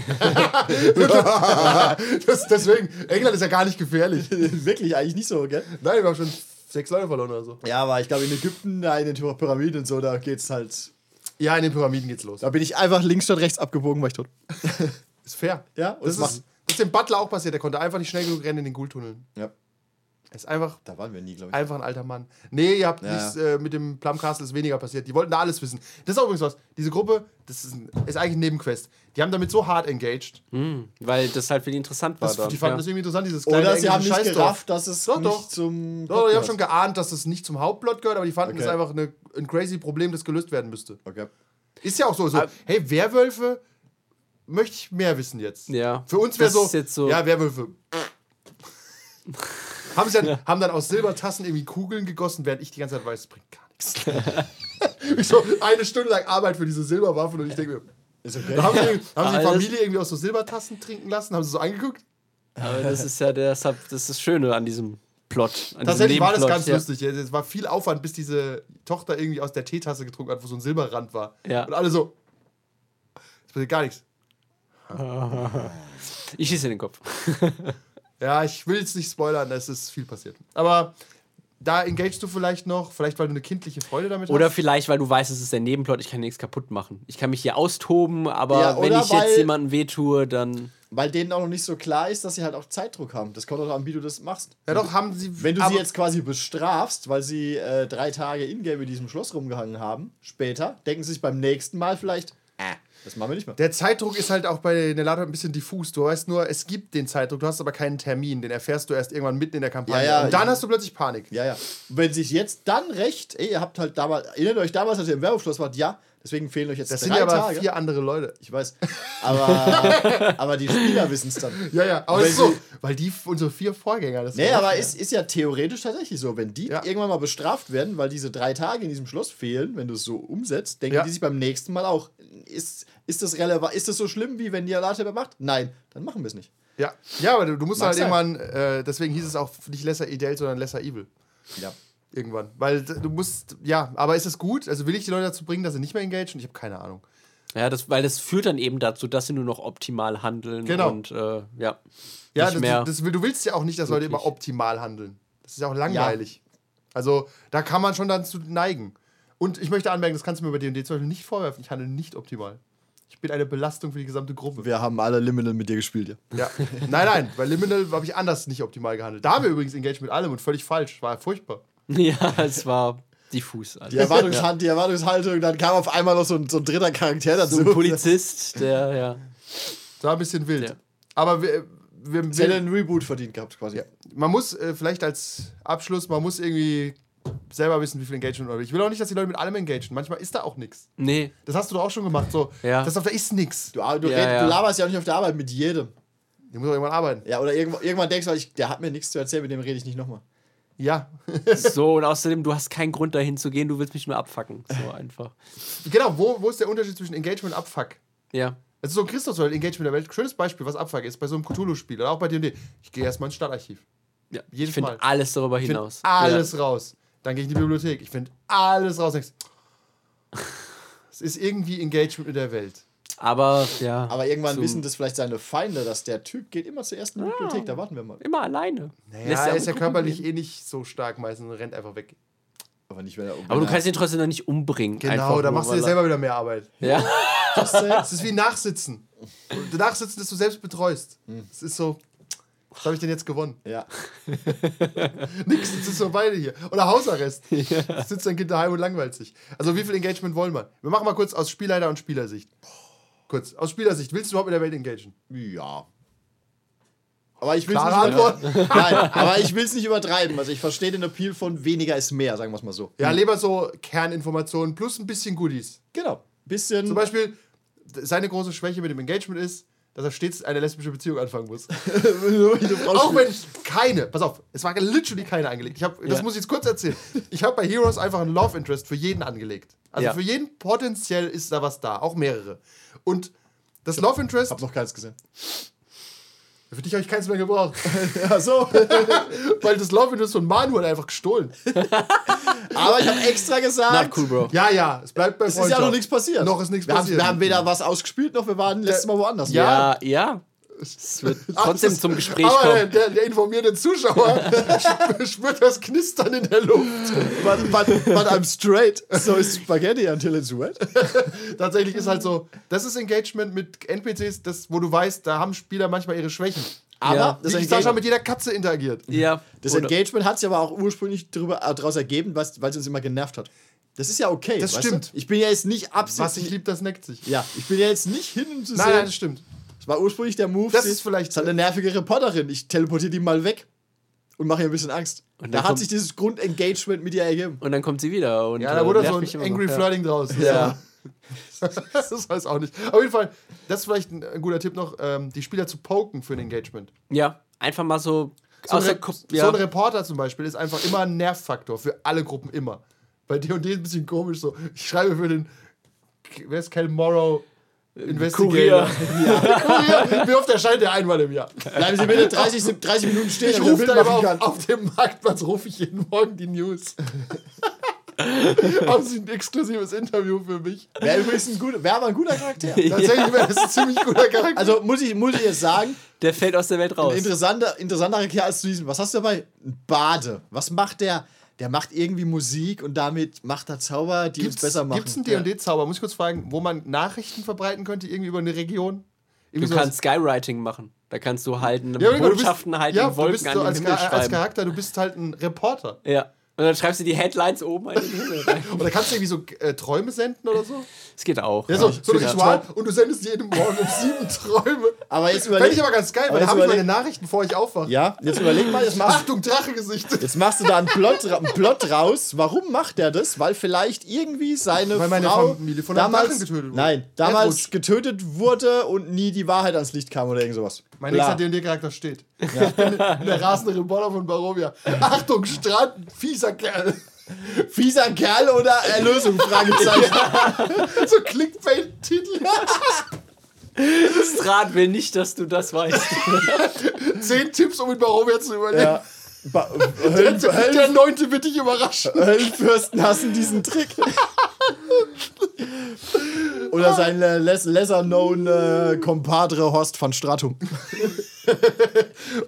das, deswegen, England ist ja gar nicht gefährlich. Wirklich eigentlich nicht so, gell? Nein, wir haben schon sechs Leute verloren oder so. Ja, aber ich glaube in Ägypten, in den Pyramiden und so, da geht's halt. Ja, in den Pyramiden geht's los. Da bin ich einfach links statt rechts abgebogen, war ich tot. Ist fair. Ja, und das, das ist, das ist dem Butler auch passiert. Der konnte einfach nicht schnell genug rennen in den Ghoul-Tunneln. Ja, ist einfach, da waren wir nie, glaube ich. einfach ein alter Mann. Nee, ihr habt Ja. nichts äh, mit dem Plum Castle ist weniger passiert. Die wollten da alles wissen. Das ist auch übrigens was. Diese Gruppe, das ist, ein, ist eigentlich ein Nebenquest. Die haben damit so hart engaged. Weil das halt für die interessant war. Das, dann, die fanden ja. das irgendwie interessant, dieses kleine Oder sie haben nicht Scheißdorf. gerafft, dass es Doch, nicht doch. zum. Doch, die haben Plot schon geahnt, dass es nicht zum Hauptplot gehört, aber die fanden Okay. das einfach eine, ein crazy Problem, das gelöst werden müsste. Okay. Ist ja auch so. so Aber- hey, Werwölfe, möchte ich mehr wissen jetzt. Ja. Für uns wäre Das so, ist jetzt so- ja, Werwölfe. haben, sie dann, haben dann aus Silbertassen irgendwie Kugeln gegossen, während ich die ganze Zeit weiß, das bringt gar nichts. ich so eine Stunde lang Arbeit für diese Silberwaffen und ich denke mir, Ist okay. da haben sie, haben sie die Familie irgendwie aus so Silbertassen trinken lassen, haben sie so angeguckt. Aber das ist ja der, das ist das Schöne an diesem Plot. An Tatsächlich war das ganz ja. lustig. Es war viel Aufwand, bis diese Tochter irgendwie aus der Teetasse getrunken hat, wo so ein Silberrand war. Ja. Und alle so, es passiert gar nichts. Ich schieße in den Kopf. Ja, ich will jetzt nicht spoilern, es ist viel passiert. Aber da engagest du vielleicht noch, vielleicht weil du eine kindliche Freude damit Oder hast. vielleicht, weil du weißt, es ist der Nebenplot, ich kann nichts kaputt machen. Ich kann mich hier austoben, aber Ja, wenn oder ich jetzt jemandem wehtue, dann. Weil denen auch noch nicht so klar ist, dass sie halt auch Zeitdruck haben. Das kommt auch an, wie du das machst. Ja, doch, haben sie. Wenn du sie jetzt quasi bestrafst, weil sie äh, drei Tage in-game in diesem Schloss rumgehangen haben, später denken sie sich beim nächsten Mal vielleicht, das machen wir nicht mehr. Der Zeitdruck ist halt auch bei Nelato ein bisschen diffus. Du weißt nur, es gibt den Zeitdruck, du hast aber keinen Termin. Den erfährst du erst irgendwann mitten in der Kampagne. Ja, ja, Und dann ich- hast du plötzlich Panik. Ja, ja. Wenn sich jetzt dann recht, ey, ihr habt halt damals, erinnert euch damals, als ihr im Werbeschloss wart, ja, deswegen fehlen euch jetzt Das drei sind ja aber Tage. vier andere Leute. Ich weiß. Aber, aber die Spieler wissen es dann. Ja, ja, aber ist so, weil die unsere vier Vorgänger das Nee, aber es ist ja theoretisch tatsächlich so. Wenn die Ja. irgendwann mal bestraft werden, weil diese drei Tage in diesem Schloss fehlen, wenn du es so umsetzt, denken Ja. die sich beim nächsten Mal auch, ist, ist das relevant, ist das so schlimm, wie wenn die Alate macht? Nein, dann machen wir es nicht. Ja, ja aber du, du musst Mag halt sein. irgendwann, äh, deswegen hieß es auch nicht Lesser Idel, sondern Lesser Evil. Ja. Irgendwann. Weil du musst, ja, aber ist es gut? Also will ich die Leute dazu bringen, dass sie nicht mehr engagieren? Ich habe keine Ahnung. Ja, das, weil das führt dann eben dazu, dass sie nur noch optimal handeln. Genau. Und äh, ja. Ja, nicht das, mehr. das, du willst ja auch nicht, dass Leute Wirklich. immer optimal handeln. Das ist ja auch langweilig. Also da kann man schon dann zu neigen. Und ich möchte anmerken, das kannst du mir bei D&D zum Beispiel nicht vorwerfen. Ich handle nicht optimal. Ich bin eine Belastung für die gesamte Gruppe. Wir haben alle Liminal mit dir gespielt, ja. Ja. Nein, nein, bei Liminal habe ich anders nicht optimal gehandelt. Da haben wir übrigens engaged mit allem und völlig falsch. War furchtbar. ja, es war diffus. Also. Die, Erwartungshand, die Erwartungshaltung, dann kam auf einmal noch so ein, so ein dritter Charakter dazu. So ein Polizist, der, ja. Das war ein bisschen wild. Ja. Aber wir, wir, hätte wir, einen Reboot verdient gehabt, quasi. ja. man muss äh, vielleicht als Abschluss, man muss irgendwie selber wissen, wie viel Engagement oder Ich will auch nicht, dass die Leute mit allem engagieren. Manchmal ist da auch nichts. Nee. Das hast du doch auch schon gemacht. So, Ja. das auf da ist nichts. Du, du, Ja, ja. du laberst ja auch nicht auf der Arbeit mit jedem. Der muss auch irgendwann arbeiten. Ja, oder irgendwann, irgendwann denkst du, ich, der hat mir nichts zu erzählen, mit dem rede ich nicht nochmal. Ja. So, und außerdem, du hast keinen Grund dahin zu gehen, du willst mich nur abfacken. So einfach. genau, wo, wo ist der Unterschied zwischen Engagement und Abfuck? Ja. Also so ein Christus oder Engagement der Welt. Schönes Beispiel, was Abfuck ist bei so einem Cthulhu-Spiel oder auch bei D&D. Ich gehe erstmal ins Stadtarchiv. ja. Jedes ich finde alles darüber Ich hinaus. alles raus. Dann gehe ich in die Bibliothek. Ich finde alles raus. Es ist irgendwie Engagement mit der Welt. Ja. Aber ja. Aber irgendwann zum- wissen das vielleicht seine Feinde, dass der Typ geht immer zuerst in die Bibliothek, da warten wir mal. Immer alleine. Naja, er ja ist ja körperlich gucken eh nicht so stark meistens und rennt einfach weg. Aber nicht, wenn er Aber du kannst ihn trotzdem noch nicht umbringen. Genau, da machst du dir er- selber wieder mehr Arbeit. Ja. Es ist wie Nachsitzen. Nachsitzen, das du selbst betreust. Hm. Es ist so, was habe ich denn jetzt gewonnen? Ja. Nix, jetzt ist so beide hier. Oder Hausarrest. Sitzt dein Kind daheim und langweilt sich. Also wie viel Engagement wollen wir? Wir machen mal kurz aus Spielleiter und Spielersicht. Kurz, aus Spielersicht. Willst du überhaupt mit der Welt engagieren? Ja. Aber ich will Klare nicht Antwort? Nein, aber ich will es nicht übertreiben. Also ich verstehe den Appeal von weniger ist mehr, sagen wir es mal so. Ja, lieber so Kerninformationen plus ein bisschen Goodies. Genau. Bisschen. Zum Beispiel, seine große Schwäche mit dem Engagement ist, dass er stets eine lesbische Beziehung anfangen muss. Auch wenn keine, pass auf, es war literally keine angelegt. Ich hab, das Ja. muss ich jetzt kurz erzählen. Ich habe bei Heroes einfach einen Love Interest für jeden angelegt. Also Ja. für jeden potenziell ist da was da, auch mehrere. Und das Love Interest, Hab noch keins gesehen. Für dich habe ich keins mehr gebraucht. Ja, so. Weil das Love Interest von Manu hat einfach gestohlen. Aber ich habe extra gesagt. Not cool, Bro. Ja, ja, es bleibt bei Es ist ja noch nichts passiert. Noch ist nichts wir passiert. Haben, wir haben weder was ausgespielt, noch wir waren letztes Mal woanders. Ja. Ja, ja. Es wird trotzdem zum Gespräch aber kommen. Der, der informierte Zuschauer sp- spürt das Knistern in der Luft. But, but, but I'm straight. So is Spaghetti until it's wet. Tatsächlich ist halt so, das ist Engagement mit NPCs, das, wo du weißt, da haben Spieler manchmal ihre Schwächen. Aber Ja. das, Wie Sascha mit jeder Katze interagiert. Ja. das Oder- Engagement hat sich aber auch ursprünglich daraus ergeben, weil es uns immer genervt hat. Das ist ja okay. Das weißt stimmt. Du? Ich bin ja jetzt nicht Was absichtlich. ich lieb, das neckt sich. Ja, ich bin ja jetzt nicht hin, um zu Nein, sehen. nein, das stimmt. War ursprünglich der Move. Das sie- ist vielleicht- Das eine nervige Reporterin. Ich teleportiere die mal weg und mache ihr ein bisschen Angst. Und da hat sich dieses Grundengagement mit ihr ergeben. Und dann kommt sie wieder. Und, Ja, da äh, wurde nervt so mich ein immer Angry noch. Flirting draus. Ja. das weiß auch nicht. Auf jeden Fall, das ist vielleicht ein, ein guter Tipp noch, ähm, die Spieler zu poken für ein Engagement. Ja, einfach mal so. So ein, Re Ko- so ja. ein Reporter zum Beispiel ist einfach immer ein Nervfaktor für alle Gruppen immer. Bei D&D ist ein bisschen komisch so. Ich schreibe für den, wer ist Cal Morrow? Investigator. Ja, Kurier. Wie oft erscheint der einmal im Jahr? Bleiben Sie bitte 30, 30 Minuten stehen, Ich rufe Bild da machen immer kann. auf, auf dem Marktplatz, rufe ich jeden Morgen die News. Haben Sie ein exklusives Interview für mich? Wäre übrigens ein guter, wäre aber ein guter Charakter. Tatsächlich wäre das ein ziemlich guter Charakter. Also muss ich, muss ich jetzt sagen, Der fällt aus der Welt raus. ein interessanter, interessanter Charakter als zu diesem. Was hast du dabei? Ein Bade. Was macht der? Der macht irgendwie Musik und damit macht er Zauber, die uns besser machen. Gibt es einen D&D-Zauber? Muss ich kurz fragen, wo man Nachrichten verbreiten könnte, irgendwie über eine Region? Du Irgendwie kannst Skywriting machen. Da kannst du halt eine Ja, du Botschaften bist, halt ja, in du Wolken bist an so den als, Himmel Char- als schreiben. Charakter, du bist halt ein Reporter. Ja. Und dann schreibst du die Headlines oben in den Himmel rein. Oder kannst du irgendwie so äh, Träume senden oder so? Das geht auch. Ja, so, so ein Ja. Ritual und du sendest jeden Morgen um sieben Träume. Aber jetzt Fände überleg, ich aber ganz geil, Aber weil da habe ich meine Nachrichten, bevor ich aufwache. ja, jetzt überleg mal, jetzt machst, Achtung, Drachegesicht. jetzt machst du da einen Plot, ra- einen Plot raus. Warum macht er das? Weil vielleicht irgendwie seine Weil meine Frau Familie von damals, Drachen getötet wurde. Nein, damals Erdrutsch. getötet wurde und nie die Wahrheit ans Licht kam oder irgend sowas. Mein Bla. nächster D&D-Charakter steht. Ich bin der rasende Reporter von Barovia. Achtung, Strand, fieser Kerl. Fieser Kerl oder Erlösung? Fragezeichen. So Clickbait-Titel. Strat will nicht, dass du das weißt. Zehn Tipps, um in Barovia zu überleben. ja. Ba Der, Höllen, der Höllen, neunte wird dich überraschen. Höllenfürsten hassen diesen Trick. Oder sein äh, less, lesser known äh, Compadre Horst van Stratum.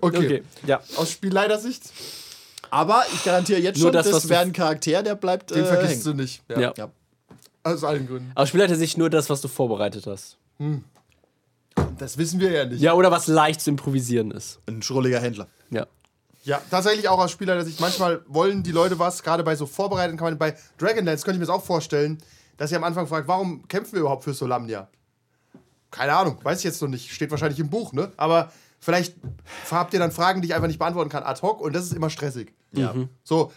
Okay. Okay, ja. Aus Spielleitersicht, Aber ich garantiere jetzt Nur schon, das, das, wäre ein Charakter, der bleibt den äh, vergisst hängen. du nicht. ja. Ja. Aus allen Gründen. Aus Spielleiter-Sicht nur das, was du vorbereitet hast. Das wissen wir ja nicht. Ja, oder was leicht zu improvisieren ist. Ein schrulliger Händler. Ja. Ja, tatsächlich auch aus Spielleitersicht. Manchmal wollen die Leute was, gerade bei so vorbereiteten Kampagnen. Bei Dragonlance könnte ich mir das auch vorstellen, dass ihr am Anfang fragt, warum kämpfen wir überhaupt für Solamnia? Keine Ahnung, weiß ich jetzt noch nicht. Steht wahrscheinlich im Buch, ne? Aber vielleicht habt ihr dann Fragen, die ich einfach nicht beantworten kann, ad hoc, und das ist immer stressig. Ja. So,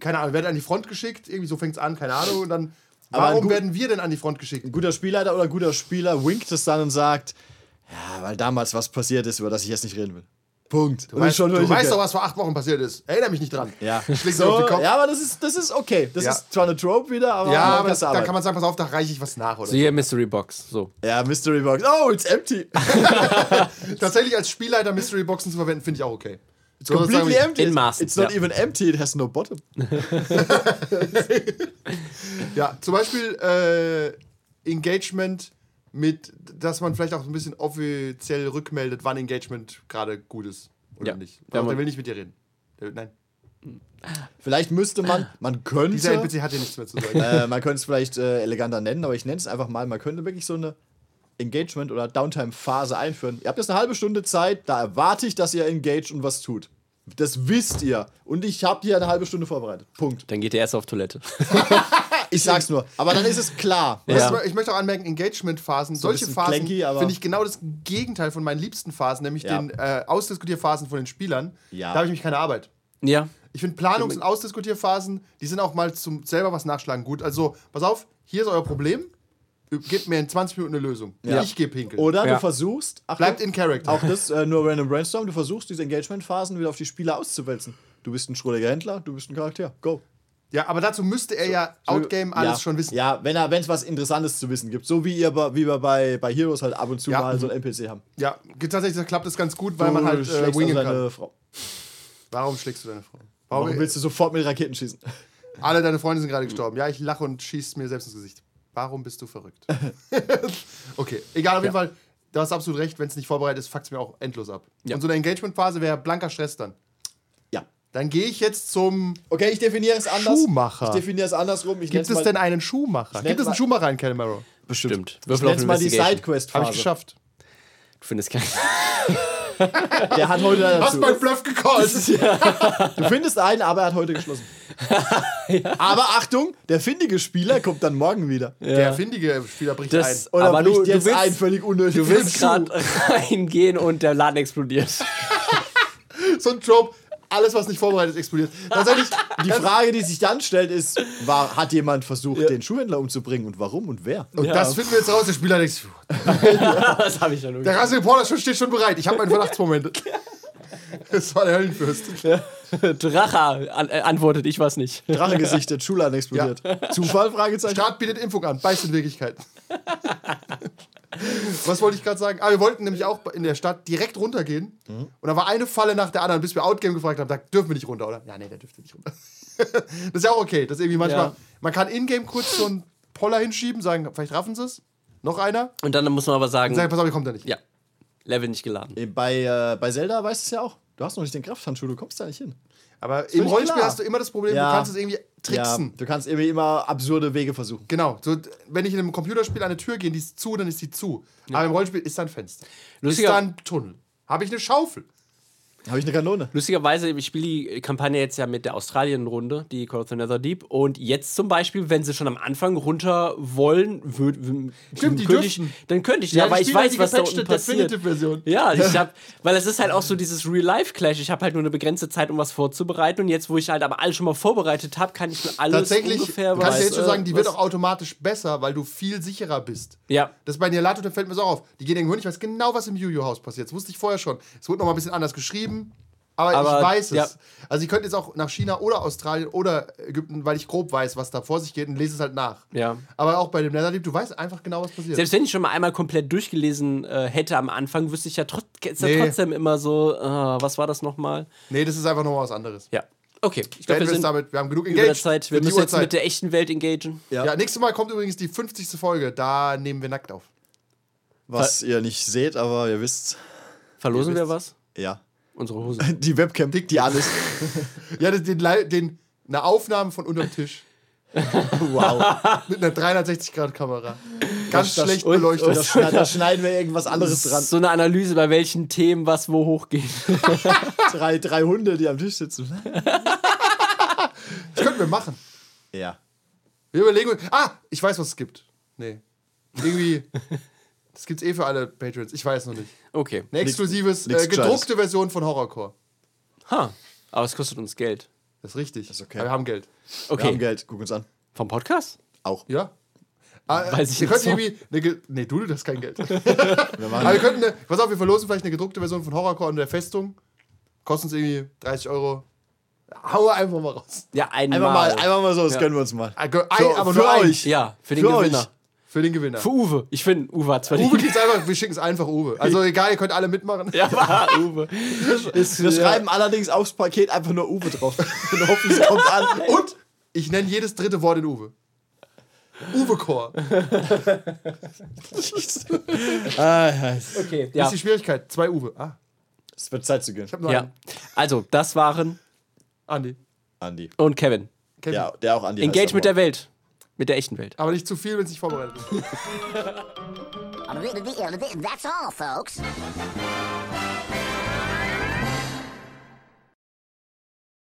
keine Ahnung, werden an die Front geschickt, irgendwie so fängt es an, keine Ahnung, und dann. Warum gut- werden wir denn an die Front geschickt? Ein guter Spielleiter oder ein guter Spieler winkt es dann und sagt, ja, weil damals was passiert ist, über das ich jetzt nicht reden will. Punkt. Du, weißt, du weißt doch, was vor acht Wochen passiert ist. Erinnere mich nicht dran. Ja. Schlägt dir auf So, den Kopf. ja, aber das ist, das ist okay. Das Ja. ist zwar eine Trope wieder, aber Ja, aber kann's da kann man sagen, pass auf, da reiche ich was nach. Oder So hier Mystery Box. So. Ja, Mystery Box. Oh, it's empty. Tatsächlich als Spielleiter Mystery Boxen zu verwenden, finde ich auch okay. It's Completely empty. In Maßen, It's not ja. even empty, it has no bottom. Ja, zum Beispiel äh, Engagement mit, dass man vielleicht auch ein bisschen offiziell rückmeldet, wann Engagement gerade gut ist oder Ja. nicht. Ja, der will nicht mit dir reden. Der, nein, Vielleicht müsste man, man könnte, dieser NPC hat dir nichts mehr zu sagen. äh, man könnte es vielleicht äh, eleganter nennen, aber ich nenne es einfach mal, man könnte wirklich so eine Engagement- oder Downtime-Phase einführen. Ihr habt jetzt eine halbe Stunde Zeit, da erwarte ich, dass ihr engaged und was tut. Das wisst ihr. Und ich habe hier eine halbe Stunde vorbereitet. Punkt. Dann geht er erst auf Toilette. Ich sag's nur. Aber dann ist es klar. Ja. Ich möchte auch anmerken, Engagement-Phasen, ein solche Phasen finde ich genau das Gegenteil von meinen liebsten Phasen, nämlich Ja. den äh, Ausdiskutierphasen von den Spielern. Ja. Da habe ich mich keine Arbeit. Ja. Ich finde Planungs- und Ausdiskutierphasen, die sind auch mal zum selber was nachschlagen gut. Also, pass auf, hier ist euer Problem. Gebt mir in 20 Minuten eine Lösung. Ja. Ich gehe pinkeln. Oder Ja. du versuchst, Achtung, Bleibt in Character. auch das äh, nur random brainstorm, du versuchst diese Engagement-Phasen wieder auf die Spieler auszuwälzen. Du bist ein schrulliger Händler, du bist ein Charakter. Go. Ja, aber dazu müsste er ja Outgame alles ja, schon wissen. Ja, wenn er, es was Interessantes zu wissen gibt. So wie ihr wie wir bei, bei Heroes halt ab und zu Ja. mal so ein NPC haben. Ja, tatsächlich klappt das ganz gut, weil man halt äh, wingen kann. Frau. Warum schlägst du deine Frau? Warum Warum willst du sofort mit Raketen schießen? Alle deine Freunde sind gerade gestorben. Ja, ich lache und schieß mir selbst ins Gesicht. Warum bist du verrückt? okay, egal, auf jeden Fall, du hast absolut recht, wenn es nicht vorbereitet ist, fuckt es mir auch endlos ab. Ja. Und so eine Engagement-Phase wäre blanker Stress dann. Dann gehe ich jetzt zum. Okay, ich definiere es anders. Schuhmacher. Ich definiere es andersrum. Ich Gibt nenn's es mal, denn einen Schuhmacher? Gibt es einen Schuhmacher in Calamaro? Bestimmt. Ich nenn's mal die Investigation. Sidequest-Phase. Habe ich geschafft. Du findest keinen. Der hat heute Hast dazu. mein Bluff gecallt. Du findest einen, aber er hat heute geschlossen. Aber Achtung, der findige Spieler kommt dann morgen wieder. Der findige Spieler bricht Das- ein. Oder Aber bricht du- du jetzt willst- ein völlig unnötig. Du willst gerade reingehen und der Laden explodiert. So ein Trope. Alles, was nicht vorbereitet ist, explodiert. Tatsächlich, Die Frage, die sich dann stellt, ist: war, Hat jemand versucht, den Schuhhändler umzubringen und warum und wer? und Ja. das finden wir jetzt raus. Der Spieler denkt, das habe ich ja nur der Rasse Reporter schon- steht schon bereit. Ich habe meinen Verdachtsmoment. Das war der Höllenfürst. Drache an, äh, antwortet, ich weiß nicht. Drachengesicht, der Schuhladen explodiert. Zufall? Fragezeichen. Staat bietet Impfung an, beißt in Wirklichkeit. Was wollte ich gerade sagen? Ah, wir wollten nämlich auch in der Stadt direkt runtergehen. Mhm. Und da war eine Falle nach der anderen, bis wir Outgame gefragt haben, da dürfen wir nicht runter, oder? Ja, nee, der dürfte nicht runter. das ist ja auch okay. Das ist irgendwie manchmal. Ja. Man kann in-game kurz so einen Poller hinschieben, sagen, vielleicht raffen sie es. Noch einer. Und dann muss man aber sagen, Und sagen, pass auf, ihr kommt da nicht. ja, Level nicht geladen. Bei, äh, bei Zelda weißt du es ja auch. Du hast noch nicht den Krafthandschuh, du kommst da nicht hin. Aber im Rollenspiel klar. hast du immer das Problem, Ja. du kannst es irgendwie tricksen. Ja, du kannst irgendwie immer absurde Wege versuchen. Genau. So, wenn ich in einem Computerspiel an eine Tür gehe, die ist zu, dann ist die zu. Aber im Rollenspiel ist da ein Fenster. Lustiger- ist da ein Tunnel. Habe ich eine Schaufel? Habe ich eine Kanone? Lustigerweise, ich spiele die Kampagne jetzt ja mit der Australien-Runde, die Call of the Nether Deep. Und jetzt zum Beispiel, wenn sie schon am Anfang runter wollen, würd, Stimmt, die könnte ich, dann könnte ich, Ja, ja, weil ich weiß, was da unten passiert. Definitive-Version. Ja, ich hab, weil es ist halt auch so dieses Real-Life-Clash. Ich habe halt nur eine begrenzte Zeit, um was vorzubereiten. Und jetzt, wo ich halt aber alles schon mal vorbereitet habe, kann ich mir alles Tatsächlich ungefähr kannst du jetzt schon äh, sagen, die wird was- auch automatisch besser, weil du viel sicherer bist. Ja, Das bei Nialato, da fällt mir so auf. Die gehen irgendwo hin, ich weiß genau, was im Yu-Yu-Haus passiert. Das wusste ich vorher schon. Es wurde noch mal ein bisschen anders geschrieben, aber, Aber, ich weiß es. ja. Also ich könnte jetzt auch nach China oder Australien oder Ägypten, weil ich grob weiß, was da vor sich geht und lese es halt nach. ja. Aber auch bei dem Netherdeep, du weißt einfach genau, was passiert. Selbst wenn ich schon mal einmal komplett durchgelesen äh, hätte am Anfang, wüsste ich ja, trot Nee. trotzdem immer so, äh, was war das nochmal? nee, das ist einfach nochmal was anderes. Ja. Okay, ich glaube, wir sind damit. Wir haben genug über der engaged. Zeit. Wir müssen jetzt mit der echten Welt engagen. Ja. Ja, nächstes Mal kommt übrigens die 50. Folge. Da nehmen wir nackt auf. Was ihr nicht seht, aber ihr wisst. Verlosen wir was? Ja. Unsere Hosen. Die Webcam, die alles. Ja, den, den, eine Aufnahme von unterm Tisch. Wow. Mit einer 360-Grad-Kamera. Ganz Das- schlecht und- beleuchtet. Da, schneiden, da schneiden wir irgendwas anderes dran. So eine Analyse, bei welchen Themen was wo hochgeht. Drei, drei Hunde, die am Tisch sitzen. Das könnten wir machen. Ja. Wir überlegen uns. Ah, ich weiß, was es gibt. Nee. Irgendwie. Das gibt's eh für alle Patrons. Ich weiß noch nicht. Okay. Eine exklusives, nix äh, gedruckte Version von Horrorcore. Ha. Aber es kostet uns Geld. Das ist richtig. ist okay. Aber wir haben Geld. Wir Okay. haben Geld, guck uns an. Vom Podcast? Auch. Ja. Ah, äh, Weiß ich wir könnten so. irgendwie. Eine, nee, du, du hast kein Geld. Wir machen Aber wir könnten. Eine, pass auf, wir verlosen vielleicht eine gedruckte Version von Horrorcore und der Festung. Kostet uns irgendwie 30 Euro. Hau wir einfach mal raus. Ja, einmal. Einfach mal, einfach mal so, das Ja. gönnen wir uns mal. Ein, ein, Für- aber für nur ein. euch. Ja, für den Für euch. Für den Gewinner. Für Uwe. Ich finde, Uwe hat zwar Uwe geht's einfach, wir schicken es einfach Uwe. Also egal, ihr könnt alle mitmachen. Ja, war Uwe. Ist, Wir ja. schreiben allerdings aufs Paket einfach nur Uwe drauf. Und hoffen, es kommt an. Und ich nenne jedes dritte Wort in Uwe. Uwe-Chor. Okay, Das ja. ist die Schwierigkeit. Zwei Uwe. Ah, Es wird Zeit zu gehen. ja. einen. Also, das waren Andi. Andi. und Kevin. Kevin. Ja, der auch Andi. Engage mit der. Welt. Mit der echten Welt. Aber nicht zu viel, wenn es nicht vorbereitet ist. That's all, folks.